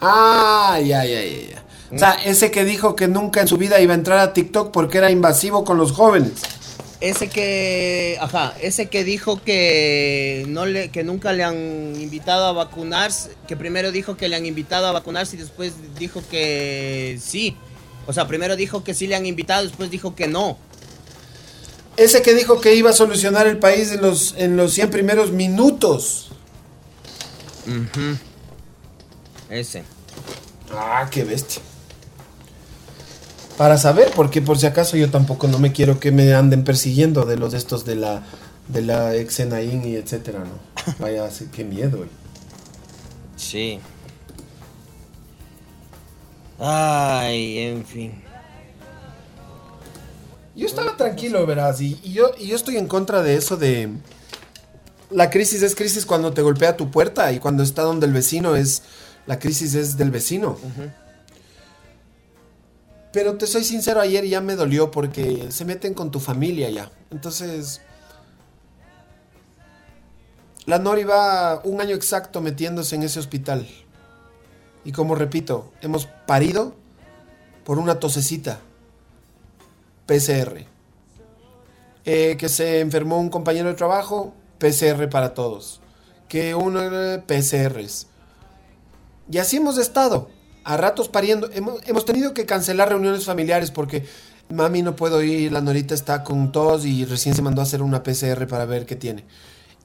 Ah, ya, ya, ya, ya. O sea, ese que dijo que nunca en su vida iba a entrar a TikTok porque era invasivo con los jóvenes. Ese que, ajá, ese que dijo que no le, que nunca le han invitado a vacunarse, que primero dijo que le han invitado a vacunarse y después dijo que sí. O sea, primero dijo que sí le han invitado, después dijo que no. Ese que dijo que iba a solucionar el país en los, en los 100 primeros minutos. Ese. Ah, qué bestia. Para saber, porque por si acaso yo tampoco no me quiero que me anden persiguiendo de los estos de la de la ex Enaín y etcétera, ¿no? [laughs] Vaya, qué miedo. güey. Sí. Ay, en fin. Yo estaba tranquilo, verás, y, y yo, y yo estoy en contra de eso de... La crisis es crisis cuando te golpea tu puerta y cuando está donde el vecino es... La crisis es del vecino. Pero te soy sincero, ayer ya me dolió porque se meten con tu familia ya. Entonces... La Nori va un año exacto metiéndose en ese hospital. Y como repito, hemos parido por una tosecita. PCR. Eh, que se enfermó un compañero de trabajo, PCR para todos. Que uno eh, PCRs. Y así hemos estado. A ratos pariendo. Hemos, hemos tenido que cancelar reuniones familiares porque mami no puedo ir, la Norita está con tos y recién se mandó a hacer una PCR para ver qué tiene.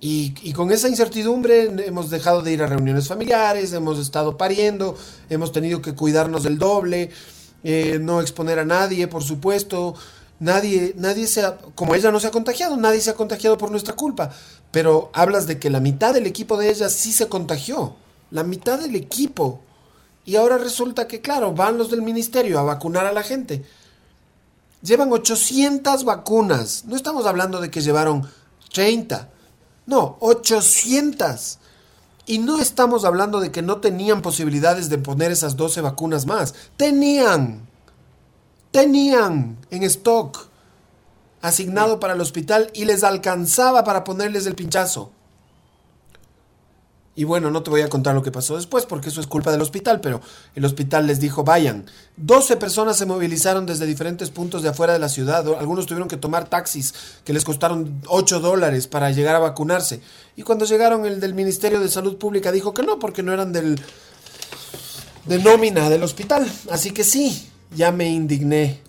Y, y con esa incertidumbre hemos dejado de ir a reuniones familiares, hemos estado pariendo, hemos tenido que cuidarnos del doble, eh, no exponer a nadie, por supuesto. Nadie, nadie se ha, como ella no se ha contagiado, nadie se ha contagiado por nuestra culpa. Pero hablas de que la mitad del equipo de ella sí se contagió. La mitad del equipo. Y ahora resulta que, claro, van los del ministerio a vacunar a la gente. Llevan 800 vacunas. No estamos hablando de que llevaron 30. No, 800. Y no estamos hablando de que no tenían posibilidades de poner esas 12 vacunas más. Tenían. Tenían en stock asignado para el hospital y les alcanzaba para ponerles el pinchazo. Y bueno, no te voy a contar lo que pasó después porque eso es culpa del hospital, pero el hospital les dijo, vayan. 12 personas se movilizaron desde diferentes puntos de afuera de la ciudad. Algunos tuvieron que tomar taxis que les costaron 8 dólares para llegar a vacunarse. Y cuando llegaron el del Ministerio de Salud Pública dijo que no, porque no eran del de nómina del hospital. Así que sí, ya me indigné.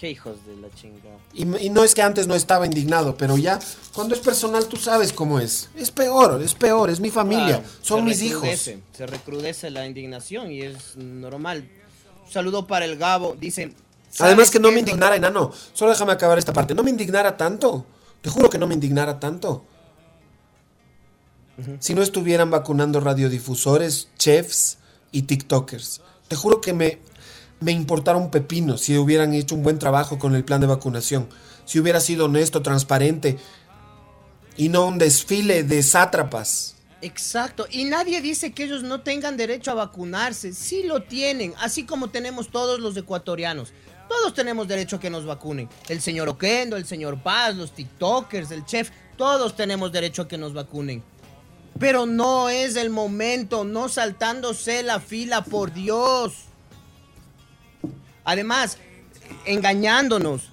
Qué hijos de la chingada. Y, y no es que antes no estaba indignado, pero ya cuando es personal tú sabes cómo es. Es peor, es peor, es mi familia, Claro, son mis hijos. Se recrudece la indignación y es normal. Un saludo para el Gabo. Dice. Además ¿sabes que no me indignara, enano. Solo déjame acabar esta parte. No me indignara tanto. Te juro que no me indignara tanto. Si no estuvieran vacunando radiodifusores, chefs y TikTokers. Te juro que me, me importara un pepino si hubieran hecho un buen trabajo con el plan de vacunación. Si hubiera sido honesto, transparente y no un desfile de sátrapas. Exacto, y nadie dice que ellos no tengan derecho a vacunarse, sí lo tienen, así como tenemos todos los ecuatorianos. Todos tenemos derecho a que nos vacunen. El señor Oquendo, el señor Paz, los TikTokers, el chef, todos tenemos derecho a que nos vacunen. Pero no es el momento, no saltándose la fila, por Dios. Además, engañándonos,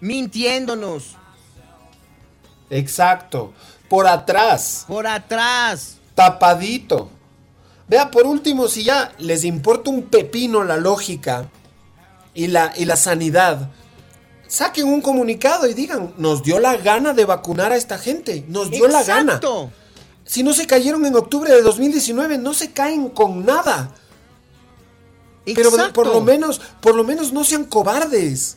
mintiéndonos. Exacto. Por atrás. Por atrás. Tapadito. Vea, por último, si ya les importa un pepino la lógica y la, y la sanidad, saquen un comunicado y digan, nos dio la gana de vacunar a esta gente. Nos dio la gana. Si no se cayeron en octubre de 2019, no se caen con nada. Pero por lo menos, por lo menos no sean cobardes.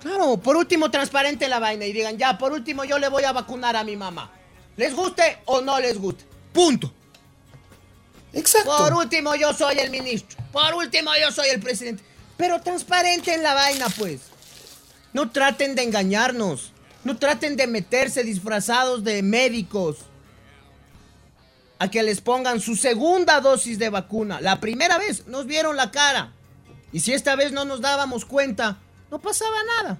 Claro, por último transparente la vaina y digan, ya, por último yo le voy a vacunar a mi mamá. ¿Les guste o no les guste? Punto. Exacto. Por último yo soy el ministro. Por último yo soy el presidente. Pero transparente en la vaina, pues. No traten de engañarnos. No traten de meterse disfrazados de médicos. A que les pongan su segunda dosis de vacuna. La primera vez nos vieron la cara. Y si esta vez no nos dábamos cuenta, no pasaba nada.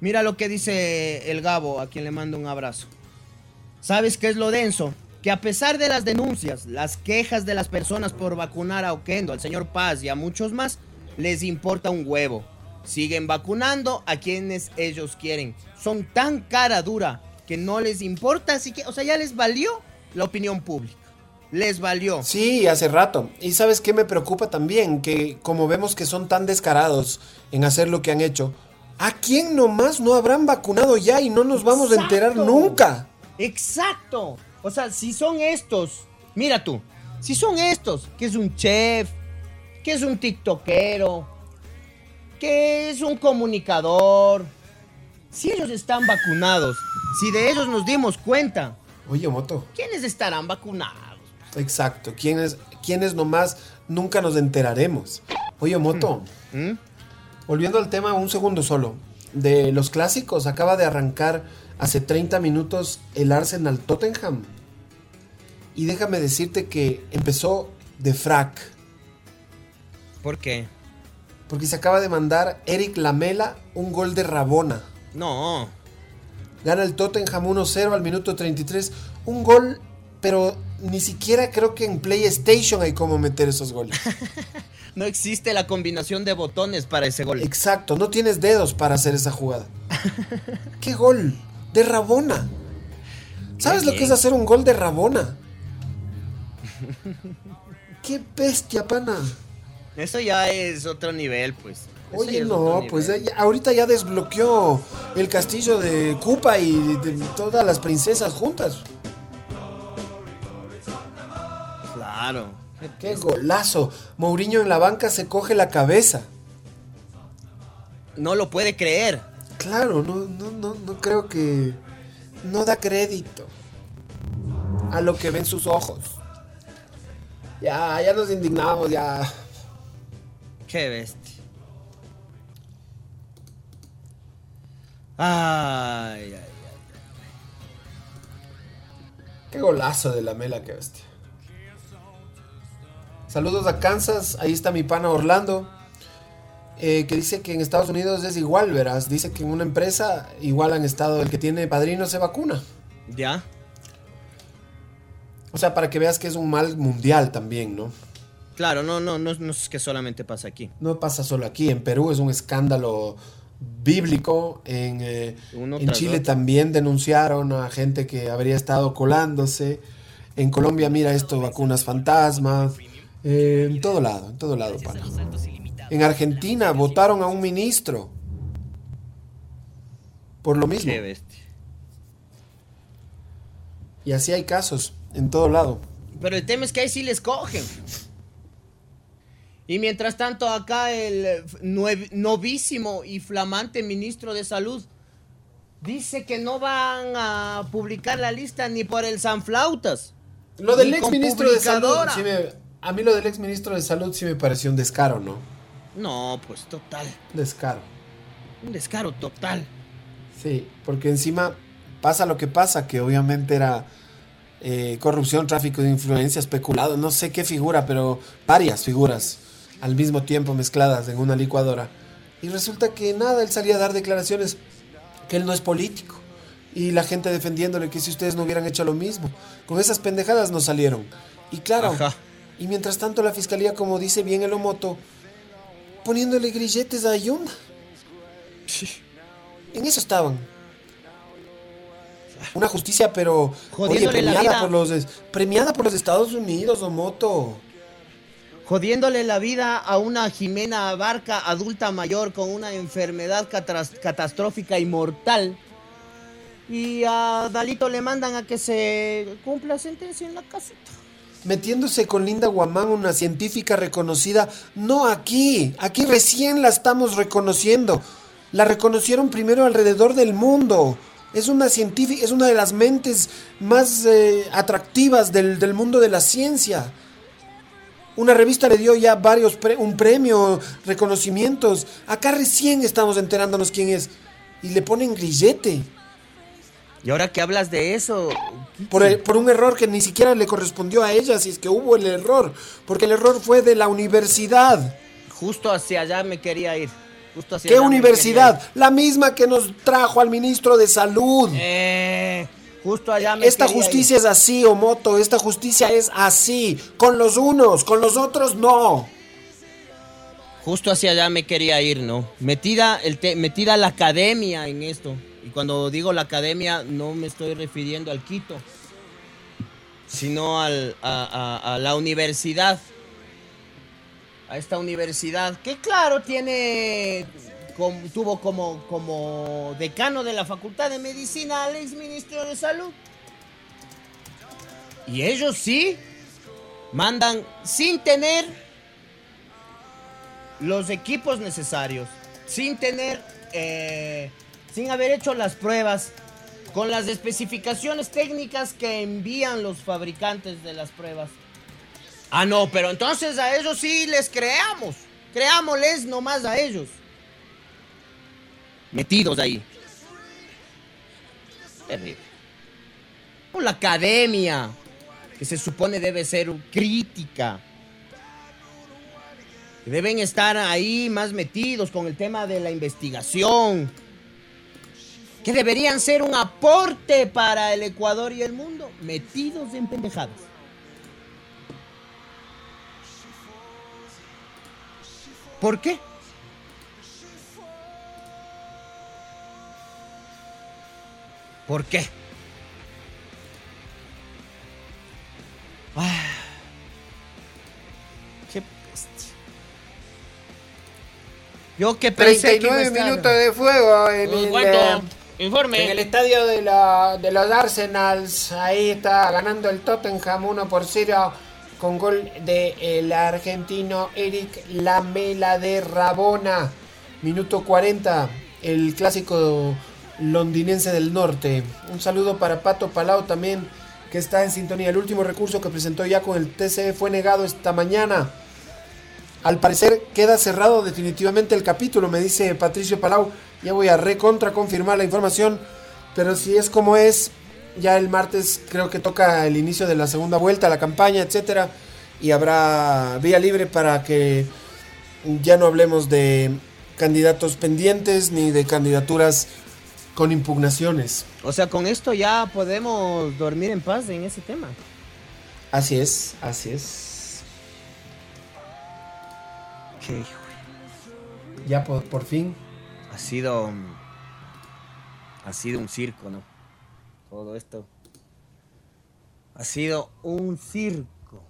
Mira lo que dice el Gabo, a quien le mando un abrazo. ¿Sabes qué es lo denso? Que a pesar de las denuncias, las quejas de las personas por vacunar a Oquendo, al señor Paz y a muchos más, les importa un huevo. Siguen vacunando a quienes ellos quieren. Son tan cara dura que no les importa, así que, o sea, ya les valió la opinión pública. Les valió. Sí, hace rato. Y sabes qué me preocupa también, que como vemos que son tan descarados en hacer lo que han hecho, ¿a quién nomás no habrán vacunado ya y no nos vamos a enterar nunca? Exacto. O sea, si son estos, mira tú, si son estos, que es un chef, que es un tiktokero, que es un comunicador, si ellos están vacunados, si de ellos nos dimos cuenta, Oye, Moto. ¿quiénes estarán vacunados? Exacto. ¿Quiénes, quiénes nomás nunca nos enteraremos? Oye, Moto. ¿Mm? Volviendo al tema un segundo solo. De los clásicos, acaba de arrancar hace 30 minutos el Arsenal Tottenham. Y déjame decirte que empezó de frac. ¿Por qué? Porque se acaba de mandar Eric Lamela un gol de Rabona. No. Gana el Tottenham 1-0 al minuto 33. Un gol, pero ni siquiera creo que en PlayStation hay cómo meter esos goles. [laughs] No existe la combinación de botones para ese gol. Exacto, no tienes dedos para hacer esa jugada. [laughs] ¿Qué gol? De Rabona. ¿Sabes Qué lo que es hacer un gol de Rabona? ¡Qué bestia, pana! Eso ya es otro nivel, pues. Oye, no, pues ya- ahorita ya desbloqueó el castillo de Cupa y de, de todas las princesas juntas. Claro. ¡Qué golazo! Mourinho en la banca se coge la cabeza. No lo puede creer. Claro, no, no, no, no creo que. No da crédito a lo que ven sus ojos. Ya, ya nos indignamos, ya. Qué bestia. Ay, ay, ay. Qué golazo de la mela, qué bestia. Saludos a Kansas, ahí está mi pana Orlando. eh, que dice que en Estados Unidos es igual, verás. Dice que en una empresa igual han estado, el que tiene padrino se vacuna. ¿Ya? O sea, para que veas que es un mal mundial también, ¿no? Claro, no, no, no, no es que solamente pasa aquí. No pasa solo aquí, en Perú es un escándalo bíblico, en, eh, en Chile otro. también denunciaron a gente que habría estado colándose, en Colombia mira esto, vacunas fantasma, eh, en todo lado, en todo lado, pana. En Argentina votaron a un ministro por lo mismo. Qué bestia. Y así hay casos, en todo lado. Pero el tema es que ahí sí les cogen. Y mientras tanto acá el novísimo y flamante ministro de salud dice que no van a publicar la lista ni por el Sanflautas. Lo del ex ministro de salud, publicadora. sí me- a mí lo del ex ministro de salud sí me pareció un descaro, ¿no? No, pues total. Descaro. Un descaro total. Sí, porque encima pasa lo que pasa, que obviamente era eh, corrupción, tráfico de influencia, especulado, no sé qué figura, pero varias figuras al mismo tiempo mezcladas en una licuadora. Y resulta que nada, él salía a dar declaraciones que él no es político. Y la gente defendiéndole que si ustedes no hubieran hecho lo mismo. Con esas pendejadas no salieron. Y claro, Ajá. y mientras tanto la fiscalía, como dice bien el Omoto, poniéndole grilletes a Yunda. En eso estaban. Una justicia, pero oye, premiada por los premiada por los Estados Unidos, Omoto. Jodiéndole la vida a una Jimena Barca adulta mayor con una enfermedad catastrófica y mortal. Y a Dalito le mandan a que se cumpla sentencia en la casita. Metiéndose con Linda Guamán, una científica reconocida. No aquí, aquí recién la estamos reconociendo. La reconocieron primero alrededor del mundo. Es una científica, es una de las mentes más eh, atractivas del mundo de la ciencia. Una revista le dio ya varios, pre- un premio, reconocimientos. Acá recién estamos enterándonos quién es. Y le ponen grillete. Y ahora que hablas de eso, Por, el- por un error que ni siquiera le correspondió a ella, si es que hubo el error. Porque el error fue de la universidad. justo hacia allá me quería ir. Justo hacia ¿Qué universidad? La misma que nos trajo al ministro de salud. Eh, justo allá me Esta justicia ir. es así, Omoto. Esta justicia es así. Con los unos, con los otros no. Justo hacia allá me quería ir, ¿no? Metida, el te- metida la academia en esto. Y cuando digo la academia, no me estoy refiriendo al Quito, sino al, a, a- a la universidad. A esta universidad, que claro, tiene. Tuvo como, como decano de la Facultad de Medicina al exministro de Salud. Y ellos sí mandan sin tener los equipos necesarios, sin tener, eh, sin haber hecho las pruebas, con las especificaciones técnicas que envían los fabricantes de las pruebas. Ah, no, pero entonces a ellos sí les creamos, creámosles nomás a ellos. Metidos ahí. Terrible. La academia, que se supone debe ser crítica. que Deben estar ahí más metidos con el tema de la investigación. Que deberían ser un aporte para el Ecuador y el mundo. Metidos en pendejadas. ¿Por qué? ¿Por qué? Ah, qué bestia. Yo que pensé que iba a 39 estar- minutos de fuego en Pues, el, eh, Informe. en el estadio de, la- de los Arsenals. Ahí está ganando el Tottenham 1 por 0 con gol del argentino Eric Lamela de Rabona. Minuto 40, el clásico londinense del norte. Un saludo para Pato Palau también, que está en sintonía. El último recurso que presentó ya con el TCE fue negado esta mañana. Al parecer queda cerrado definitivamente el capítulo, me dice Patricio Palau. Ya voy a recontra confirmar la información. Pero si es como es, ya el martes creo que toca el inicio de la segunda vuelta, la campaña, etcétera. Y habrá vía libre para que ya no hablemos de candidatos pendientes ni de candidaturas con impugnaciones. O sea, con esto ya podemos dormir en paz en ese tema. Así es, así es. Qué hijo. Ya por, por fin. Ha sido. Ha sido un circo, ¿no? Todo esto. Ha sido un circo.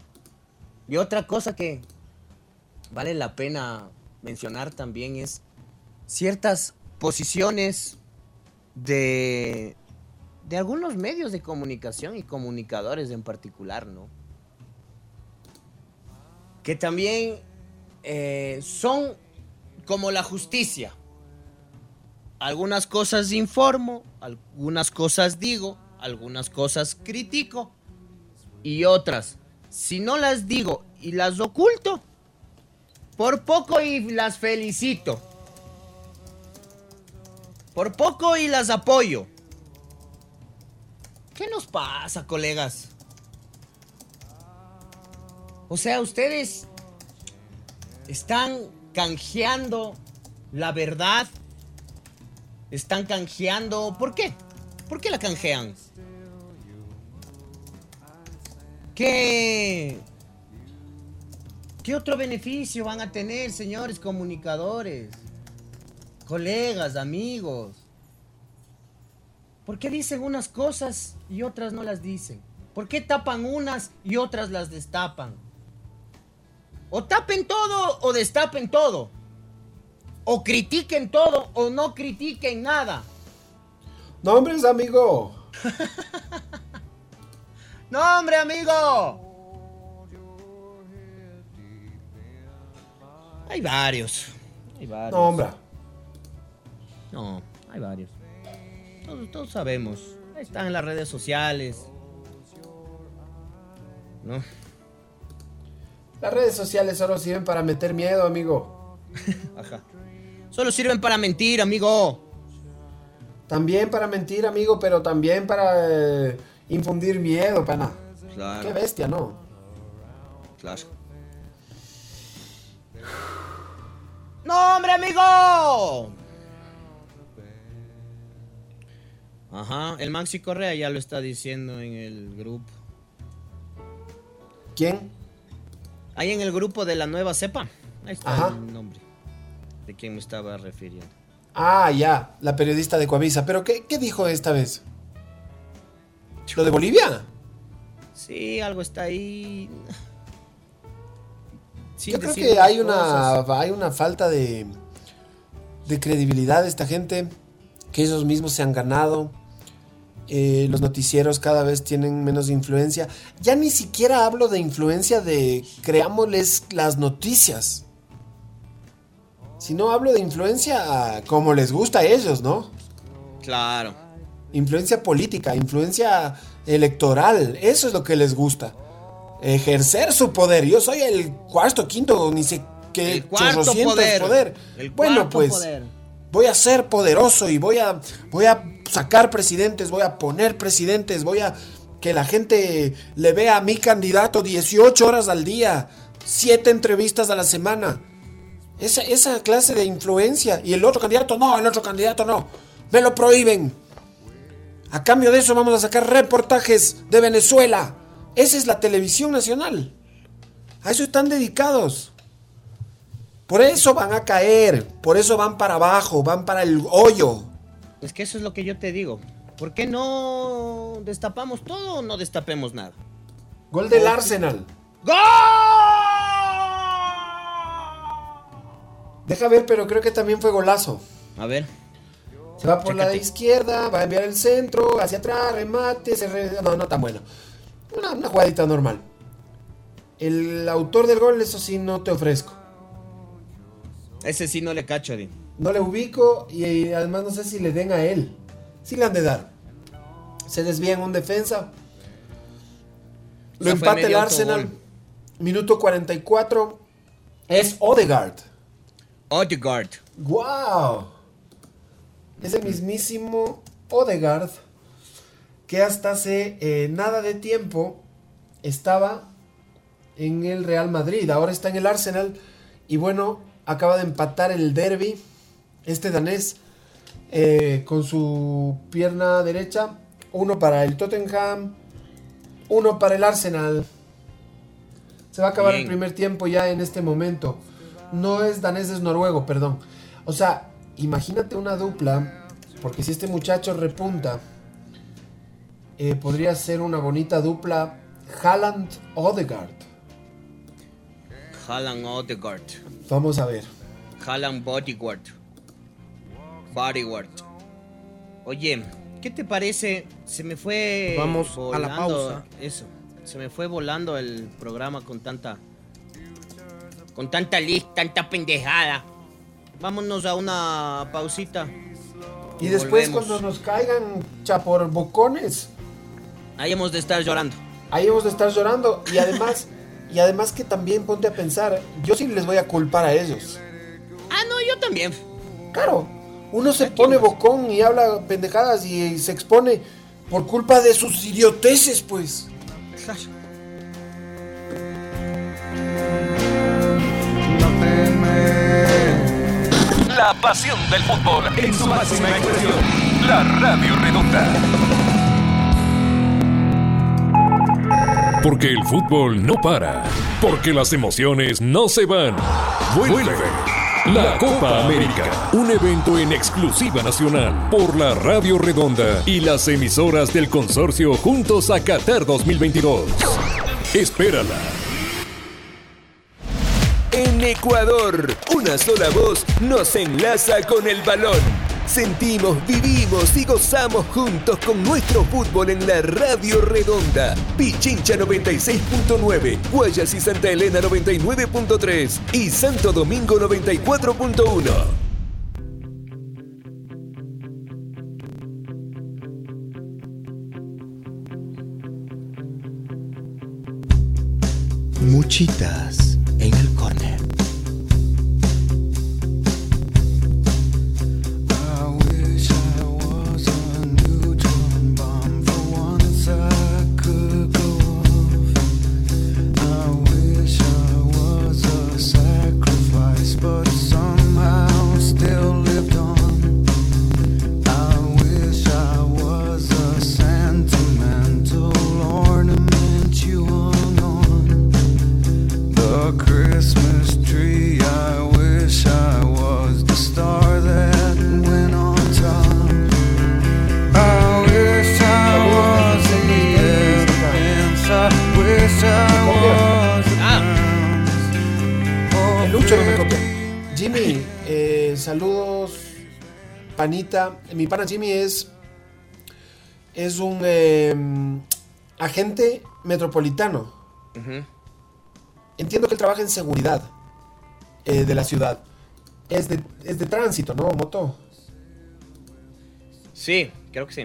Y otra cosa que vale la pena mencionar también es ciertas posiciones de, de algunos medios de comunicación y comunicadores en particular, ¿no? Que también eh, son como la justicia. Algunas cosas informo, algunas cosas digo, algunas cosas critico y otras, si no las digo y las oculto, por poco y las felicito. Por poco y las apoyo. ¿Qué nos pasa, colegas? O sea, ustedes están canjeando la verdad. Están canjeando. ¿Por qué? ¿Por qué la canjean? ¿Qué? ¿Qué otro beneficio van a tener, señores comunicadores? Colegas, amigos. ¿Por qué dicen unas cosas y otras no las dicen? ¿Por qué tapan unas y otras las destapan? O tapen todo o destapen todo. O critiquen todo o no critiquen nada. No, hombre, es amigo. [laughs] ¡No, hombre, amigo! Hay varios. Hay varios. No, hombre. No, hay varios. Todos, todos sabemos. Ahí están en las redes sociales. ¿No? Las redes sociales solo sirven para meter miedo, amigo. [laughs] Ajá. Solo sirven para mentir, amigo. También para mentir, amigo, pero también para eh, infundir miedo, pana. Claro. Qué bestia, ¿no? Claro. [sighs] ¡No, hombre, amigo! Ajá, el Maxi Correa ya lo está diciendo en el grupo. ¿Quién? Ahí en el grupo de la nueva cepa. Ahí está Ajá. el nombre. De quién me estaba refiriendo. Ah, ya, la periodista de Coavisa. ¿Pero qué, qué dijo esta vez? ¿Lo de Bolivia? Sí, algo está ahí. Yo creo que hay una, hay una falta de, de credibilidad de esta gente que ellos mismos se han ganado. Eh, los noticieros cada vez tienen menos influencia. Ya ni siquiera hablo de influencia de creámosles las noticias. Sino hablo de influencia como les gusta a ellos, ¿no? Claro. Influencia política, influencia electoral. Eso es lo que les gusta. Ejercer su poder. Yo soy el cuarto, quinto, ni sé qué El cuarto poder. El bueno, cuarto pues poder. voy a ser poderoso y voy a, voy a sacar presidentes, voy a poner presidentes, voy a que la gente le vea a mi candidato 18 horas al día, 7 entrevistas a la semana. Esa, esa clase de influencia. Y el otro candidato no, el otro candidato no. Me lo prohíben. A cambio de eso vamos a sacar reportajes de Venezuela. Esa es la televisión nacional. A eso están dedicados. Por eso van a caer, por eso van para abajo, van para el hoyo. Es que eso es lo que yo te digo. ¿Por qué no destapamos todo o no destapemos nada? Gol del Arsenal. Deja ver, pero creo que también fue golazo. A ver. Se va por la izquierda, va a enviar el centro, hacia atrás, remate, se re- no, no tan bueno. Una, una jugadita normal. El autor del gol, eso sí, no te ofrezco. Ese sí no le cacho. No le ubico y además no sé si le den a él. Sí le han de dar. Se desvía en un defensa. Lo empata el Arsenal. Minuto 44. Es Odegaard. Odegaard. ¡Wow! Ese mismísimo Odegaard que hasta hace eh, nada de tiempo estaba en el Real Madrid. Ahora está en el Arsenal. Y bueno, acaba de empatar el derby. Este danés eh, con su pierna derecha. Uno para el Tottenham. Uno para el Arsenal. Se va a acabar el primer tiempo ya en este momento. No es danés, es noruego, perdón. O sea, imagínate una dupla. Porque si este muchacho repunta, eh, podría ser una bonita dupla. Haaland Odegaard. Haaland Odegaard. Vamos a ver. Haaland Bodyguard. Bodyguard. Oye, ¿qué te parece? Se me fue. Vamos a la pausa. Eso. Se me fue volando el programa con tanta. Con tanta lista, tanta pendejada. Vámonos a una pausita. Y después volvemos. cuando nos caigan chaporbocones, Ahí hemos de estar llorando. ahí hemos de estar llorando. Y además, [laughs] y además que también ponte a pensar, yo sí les voy a culpar a ellos. Ah, no, yo también. Claro, Uno se pone bocón y habla pendejadas y, y se expone por culpa de sus idioteces, pues. La pasión del fútbol en su máxima expresión. La Radio Redonda. Porque el fútbol no para. Porque las emociones no se van. Vuelve. La Copa América. Un evento en exclusiva nacional. Por la Radio Redonda y las emisoras del consorcio Juntos a Qatar 2022. Espérala. En Ecuador, una sola voz nos enlaza con el balón. Sentimos, vivimos y gozamos juntos con nuestro fútbol en la Radio Redonda. Pichincha 96.9, Guayas y Santa Elena 99.3 y Santo Domingo 94.1. Muchitas panita. Mi pana Jimmy es es un eh, agente metropolitano. Entiendo que él trabaja en seguridad eh, de la ciudad. Es de, es de tránsito, ¿no? Moto. Sí, creo que sí.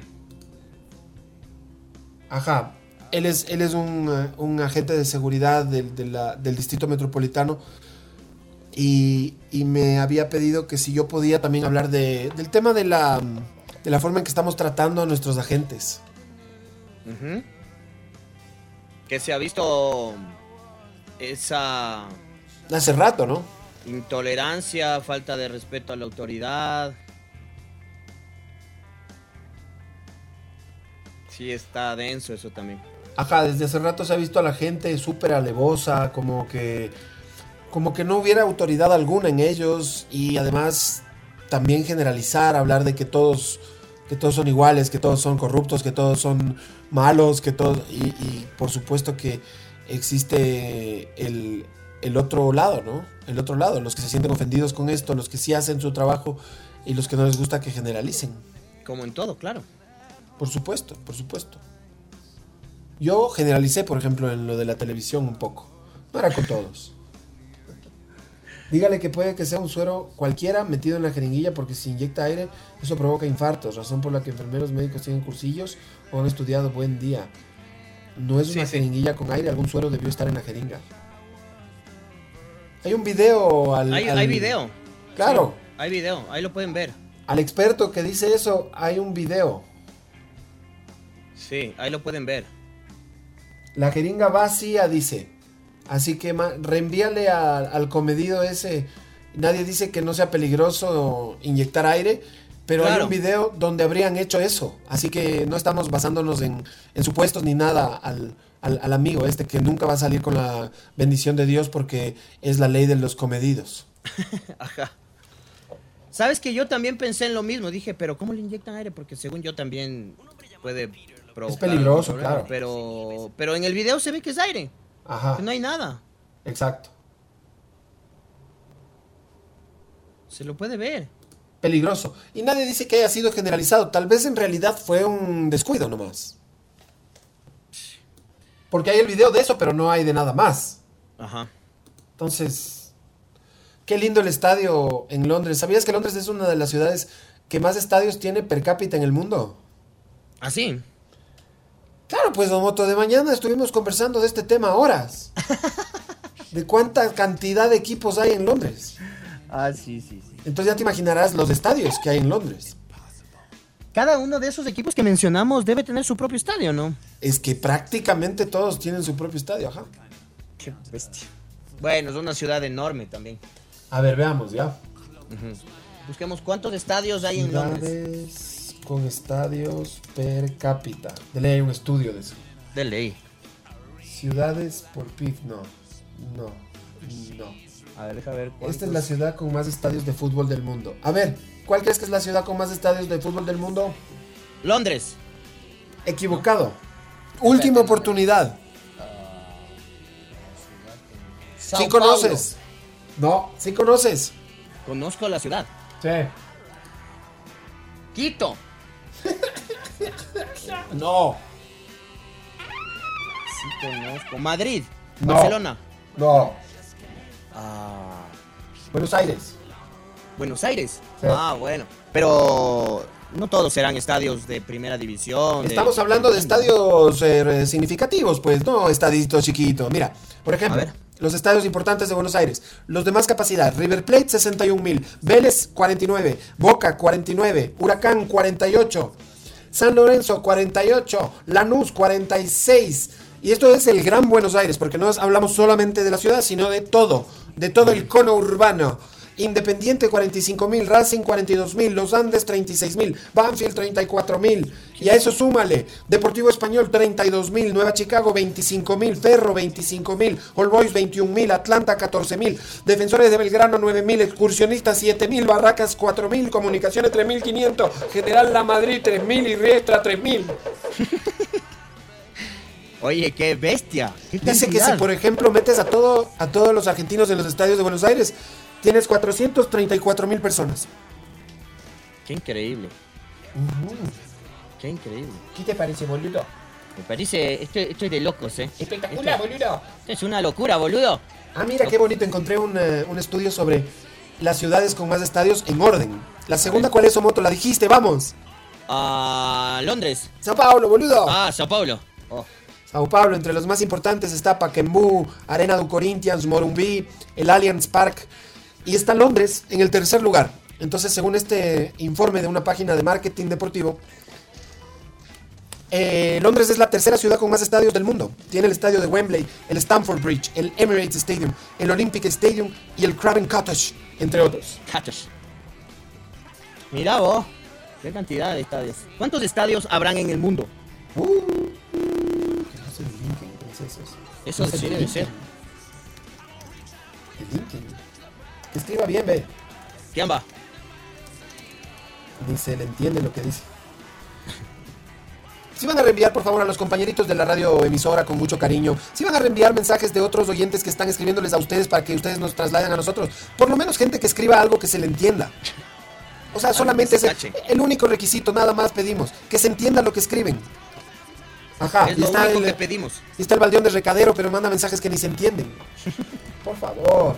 Ajá. Él es, él es un, un agente de seguridad del, de la- del distrito metropolitano. Y, y me había pedido que si yo podía también hablar de- del tema de la, de la forma en que estamos tratando a nuestros agentes. Ujú. Que se ha visto esa Hace rato, ¿no? intolerancia, falta de respeto a la autoridad. Sí, está denso eso también. Ajá, desde hace rato se ha visto a la gente súper alevosa, como que, como que no hubiera autoridad alguna en ellos y además también generalizar, hablar de que todos, que todos son iguales, que todos son corruptos, que todos son malos, que todos, y, y por supuesto que existe el, el otro lado, ¿no? El otro lado, los que se sienten ofendidos con esto, los que sí hacen su trabajo y los que no les gusta que generalicen. Como en todo, claro. Por supuesto, por supuesto. Yo generalicé, por ejemplo, en lo de la televisión un poco. No era con todos. Dígale que puede que sea un suero cualquiera metido en la jeringuilla porque si inyecta aire, eso provoca infartos, razón por la que enfermeros médicos tienen cursillos o han estudiado buen día. No es una jeringuilla con aire, algún suero debió estar en la jeringa. Hay un video al... Hay, al- hay video. Claro, Sí, hay video, ahí lo pueden ver. al experto que dice eso, hay un video. Sí, ahí lo pueden ver. La jeringa vacía, dice. Así que reenvíale a- al comedido ese. Nadie dice que no sea peligroso inyectar aire, pero hay un video donde habrían hecho eso. Así que no estamos basándonos en, en supuestos ni nada al, al- al amigo este que nunca va a salir con la bendición de Dios porque es la ley de los comedidos. [laughs] Ajá. Sabes que yo también pensé en lo mismo. Dije, pero ¿cómo le inyectan aire? Porque según yo también puede provocar. peligroso, algún problema, claro. Pero, pero en el video se ve que es aire. Ajá. Que no hay nada. Exacto. Se lo puede ver. Peligroso. Y nadie dice que haya sido generalizado. Tal vez en realidad fue un descuido nomás. Porque hay el video de eso, pero no hay de nada más. Ajá. Entonces, qué lindo el estadio en Londres. ¿Sabías que Londres es una de las ciudades que más estadios tiene per cápita en el mundo? ¿Ah, sí? Claro, pues, Don Moto, de mañana estuvimos conversando de este tema horas. [laughs] De cuánta cantidad de equipos hay en Londres. Ah, sí, sí, sí. Entonces ya te imaginarás los estadios que hay en Londres. Cada uno de esos equipos que mencionamos debe tener su propio estadio, ¿no? Es que prácticamente todos tienen su propio estadio, ajá. Qué bestia. Bueno, es una ciudad enorme también. A ver, veamos ya. Busquemos cuántos estadios hay en Londres. Con estadios per cápita. De ley hay un estudio de eso. De ley. Ciudades por PIB, no. No. No. A ver, deja ver. Esta es la ciudad con más estadios de fútbol del mundo. A ver, ¿cuál crees que es la ciudad con más estadios de fútbol del mundo? Londres. Equivocado. Última oportunidad. Sao ¿Sí conoces? No, sí conoces. Conozco la ciudad. Sí. Quito. No. Sí conozco. Madrid. No. Barcelona. No. Ah, Buenos Aires. Buenos Aires. Sí. Ah, bueno. Pero no todos serán estadios de primera división. de- Estamos hablando de estadios eh, significativos, pues, no estaditos chiquitos. Mira, por ejemplo, los estadios importantes de Buenos Aires. Los de más capacidad. River Plate, 61 mil. Vélez, 49. Boca, 49. Huracán, 48. San Lorenzo, 48. Lanús, 46. Y esto es el Gran Buenos Aires, porque no hablamos solamente de la ciudad, sino de todo. De todo el cono urbano. Independiente 45 mil, Racing 42 mil, Los Andes 36 mil, Banfield 34 mil. Y a eso súmale, Deportivo Español 32 mil, Nueva Chicago 25 mil, Ferro 25 mil, All Boys 21 mil, Atlanta 14 mil, Defensores de Belgrano 9 mil, Excursionistas 7 mil, Barracas 4 mil, Comunicaciones 3 mil 500, General La Madrid 3 mil y Riestra 3 mil. [laughs] Oye, qué bestia. ¿Qué Dice que si por ejemplo metes a, todo, a todos los argentinos en los estadios de Buenos Aires, tienes 434 mil personas. Qué increíble. Qué increíble. ¿Qué te parece, boludo? Me parece. Esto, esto es de locos, ¿eh? Espectacular, Esto- boludo. esto es una locura, boludo. Ah, mira qué bonito. Encontré un, eh, un estudio sobre las ciudades con más estadios en orden. La segunda, ¿cuál es, Omoto? La dijiste, vamos. Ah, Londres. Sao Paulo, boludo. Ah, Sao Paulo. Oh. Sao Paulo, entre los más importantes está Pacaembu, Arena do Corinthians, Morumbi, el Allianz Park. Y está Londres en el tercer lugar. Entonces, según este informe de una página de marketing deportivo, eh, Londres es la tercera ciudad con más estadios del mundo. Tiene el estadio de Wembley, el Stamford Bridge, el Emirates Stadium, el Olympic Stadium y el Craven Cottage, entre otros. Cachos. Mira vos. Qué cantidad de estadios. ¿Cuántos estadios habrán en el mundo? Eso No sé sí qué debe Lincoln. ser. El Lincoln. Escriba bien, ve. ¿Quién va? Dice, le entiende lo que dice. Si van a reenviar, por favor, a los compañeritos de la radio emisora con mucho cariño. Si van a reenviar mensajes de otros oyentes que están escribiéndoles a ustedes para que ustedes nos trasladen a nosotros. Por lo menos gente que escriba algo que se le entienda. O sea, solamente es se el, el único requisito, nada más pedimos. Que se entienda lo que escriben. Ajá, es y lo está, único el, que pedimos. y está el baldeón de recadero, pero manda mensajes que ni se entienden. [laughs] Por favor.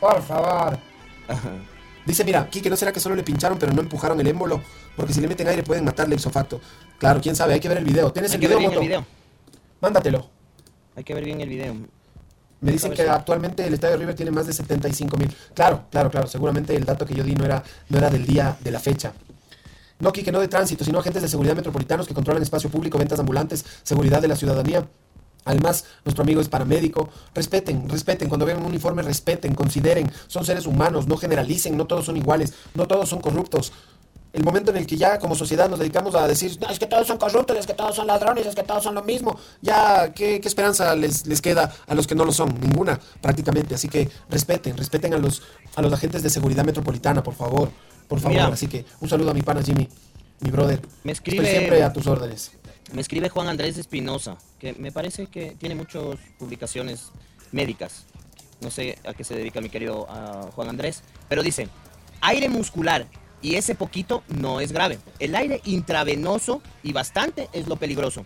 Por favor. Dice, mira, Kike, ¿no será que solo le pincharon pero no empujaron el émbolo? Porque si le meten aire pueden matarle ipso facto. Claro, quién sabe, hay que ver el video. ¿Tienes Hay el que video, ver bien el Moto? video. Mándatelo. Hay que ver bien el video. Me dicen que actualmente el estadio River tiene más de 75 mil. Claro, claro, claro. Seguramente el dato que yo di no era, no era del día de la fecha. No, Kike, no de tránsito, sino agentes de seguridad metropolitanos que controlan espacio público, ventas ambulantes, seguridad de la ciudadanía. Además, nuestro amigo es paramédico. Respeten, respeten. Cuando vean un uniforme, respeten, consideren. Son seres humanos, no generalicen, no todos son iguales, no todos son corruptos. El momento en el que ya como sociedad nos dedicamos a decir, "No, es que todos son corruptos, es que todos son ladrones, es que todos son lo mismo, ya, ¿qué, qué esperanza les, les queda a los que no lo son? Ninguna, prácticamente. Así que respeten, respeten a los, a los agentes de seguridad metropolitana, por favor. Por favor. Mira. Así que un saludo a mi pana Jimmy, mi brother. Me Estoy escribe- siempre a tus órdenes. Me escribe Juan Andrés Espinosa, que me parece que tiene muchas publicaciones médicas. No sé a qué se dedica mi querido ah, Juan Andrés, pero dice, aire muscular y ese poquito no es grave. El aire intravenoso y bastante es lo peligroso.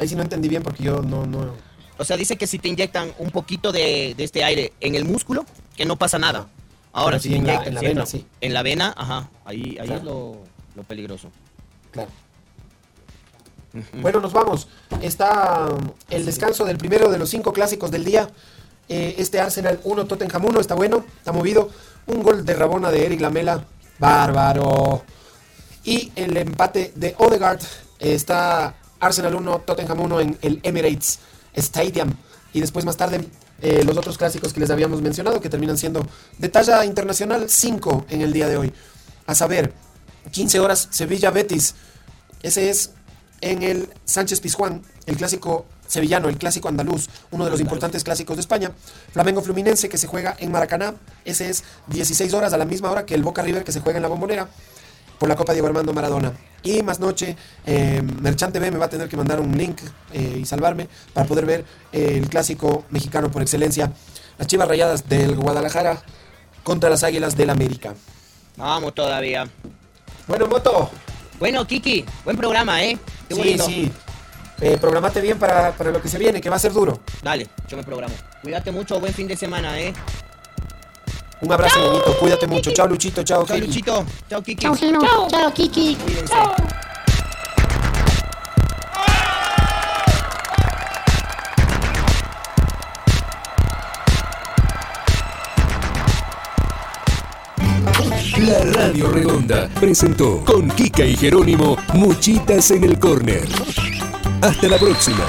Ahí sí no entendí bien porque yo no, no. O sea, dice que si te inyectan un poquito de, de este aire en el músculo, que no pasa nada. Ahora, si te en la- inyectan, en la vena, sí. En la vena, ajá, ahí, ahí Claro. es lo, lo peligroso. Claro. Bueno, nos vamos. Está um, el descanso del primero de los cinco clásicos del día. Eh, este Arsenal 1, Tottenham 1, está bueno, está movido. Un gol de Rabona de Eric Lamela, bárbaro. Y el empate de Odegaard eh, está Arsenal 1, Tottenham 1 en el Emirates Stadium. Y después más tarde eh, los otros clásicos que les habíamos mencionado que terminan siendo de talla internacional 5 en el día de hoy. A saber, 15 horas Sevilla Betis. Ese es en el Sánchez Pizjuán, el clásico sevillano, el clásico andaluz, uno de los importantes clásicos de España. Flamengo Fluminense que se juega en Maracaná. Ese es 16 horas a la misma hora que el Boca River que se juega en la Bombonera por la Copa Diego Armando Maradona. Y más noche, eh, Merchant TV me va a tener que mandar un link eh, y salvarme para poder ver eh, el clásico mexicano por excelencia, las Chivas Rayadas del Guadalajara contra las Águilas del América. Vamos todavía. Bueno, Moto. Bueno, Kiki, buen programa, ¿eh? Qué sí, bonito. sí. Eh, programate bien para, para lo que se viene, que va a ser duro. Dale, yo me programo. Cuídate mucho, buen fin de semana, ¿eh? Un abrazo, Ñañito. Cuídate mucho. Chao, Luchito. Chao, Chao, Kiki. Luchito. Chao, Kiki. Chao, Gino. Chao, Kiki. Cuídense. Radio Redonda presentó con Kika y Jerónimo Muchitas en el Corner. Hasta la próxima.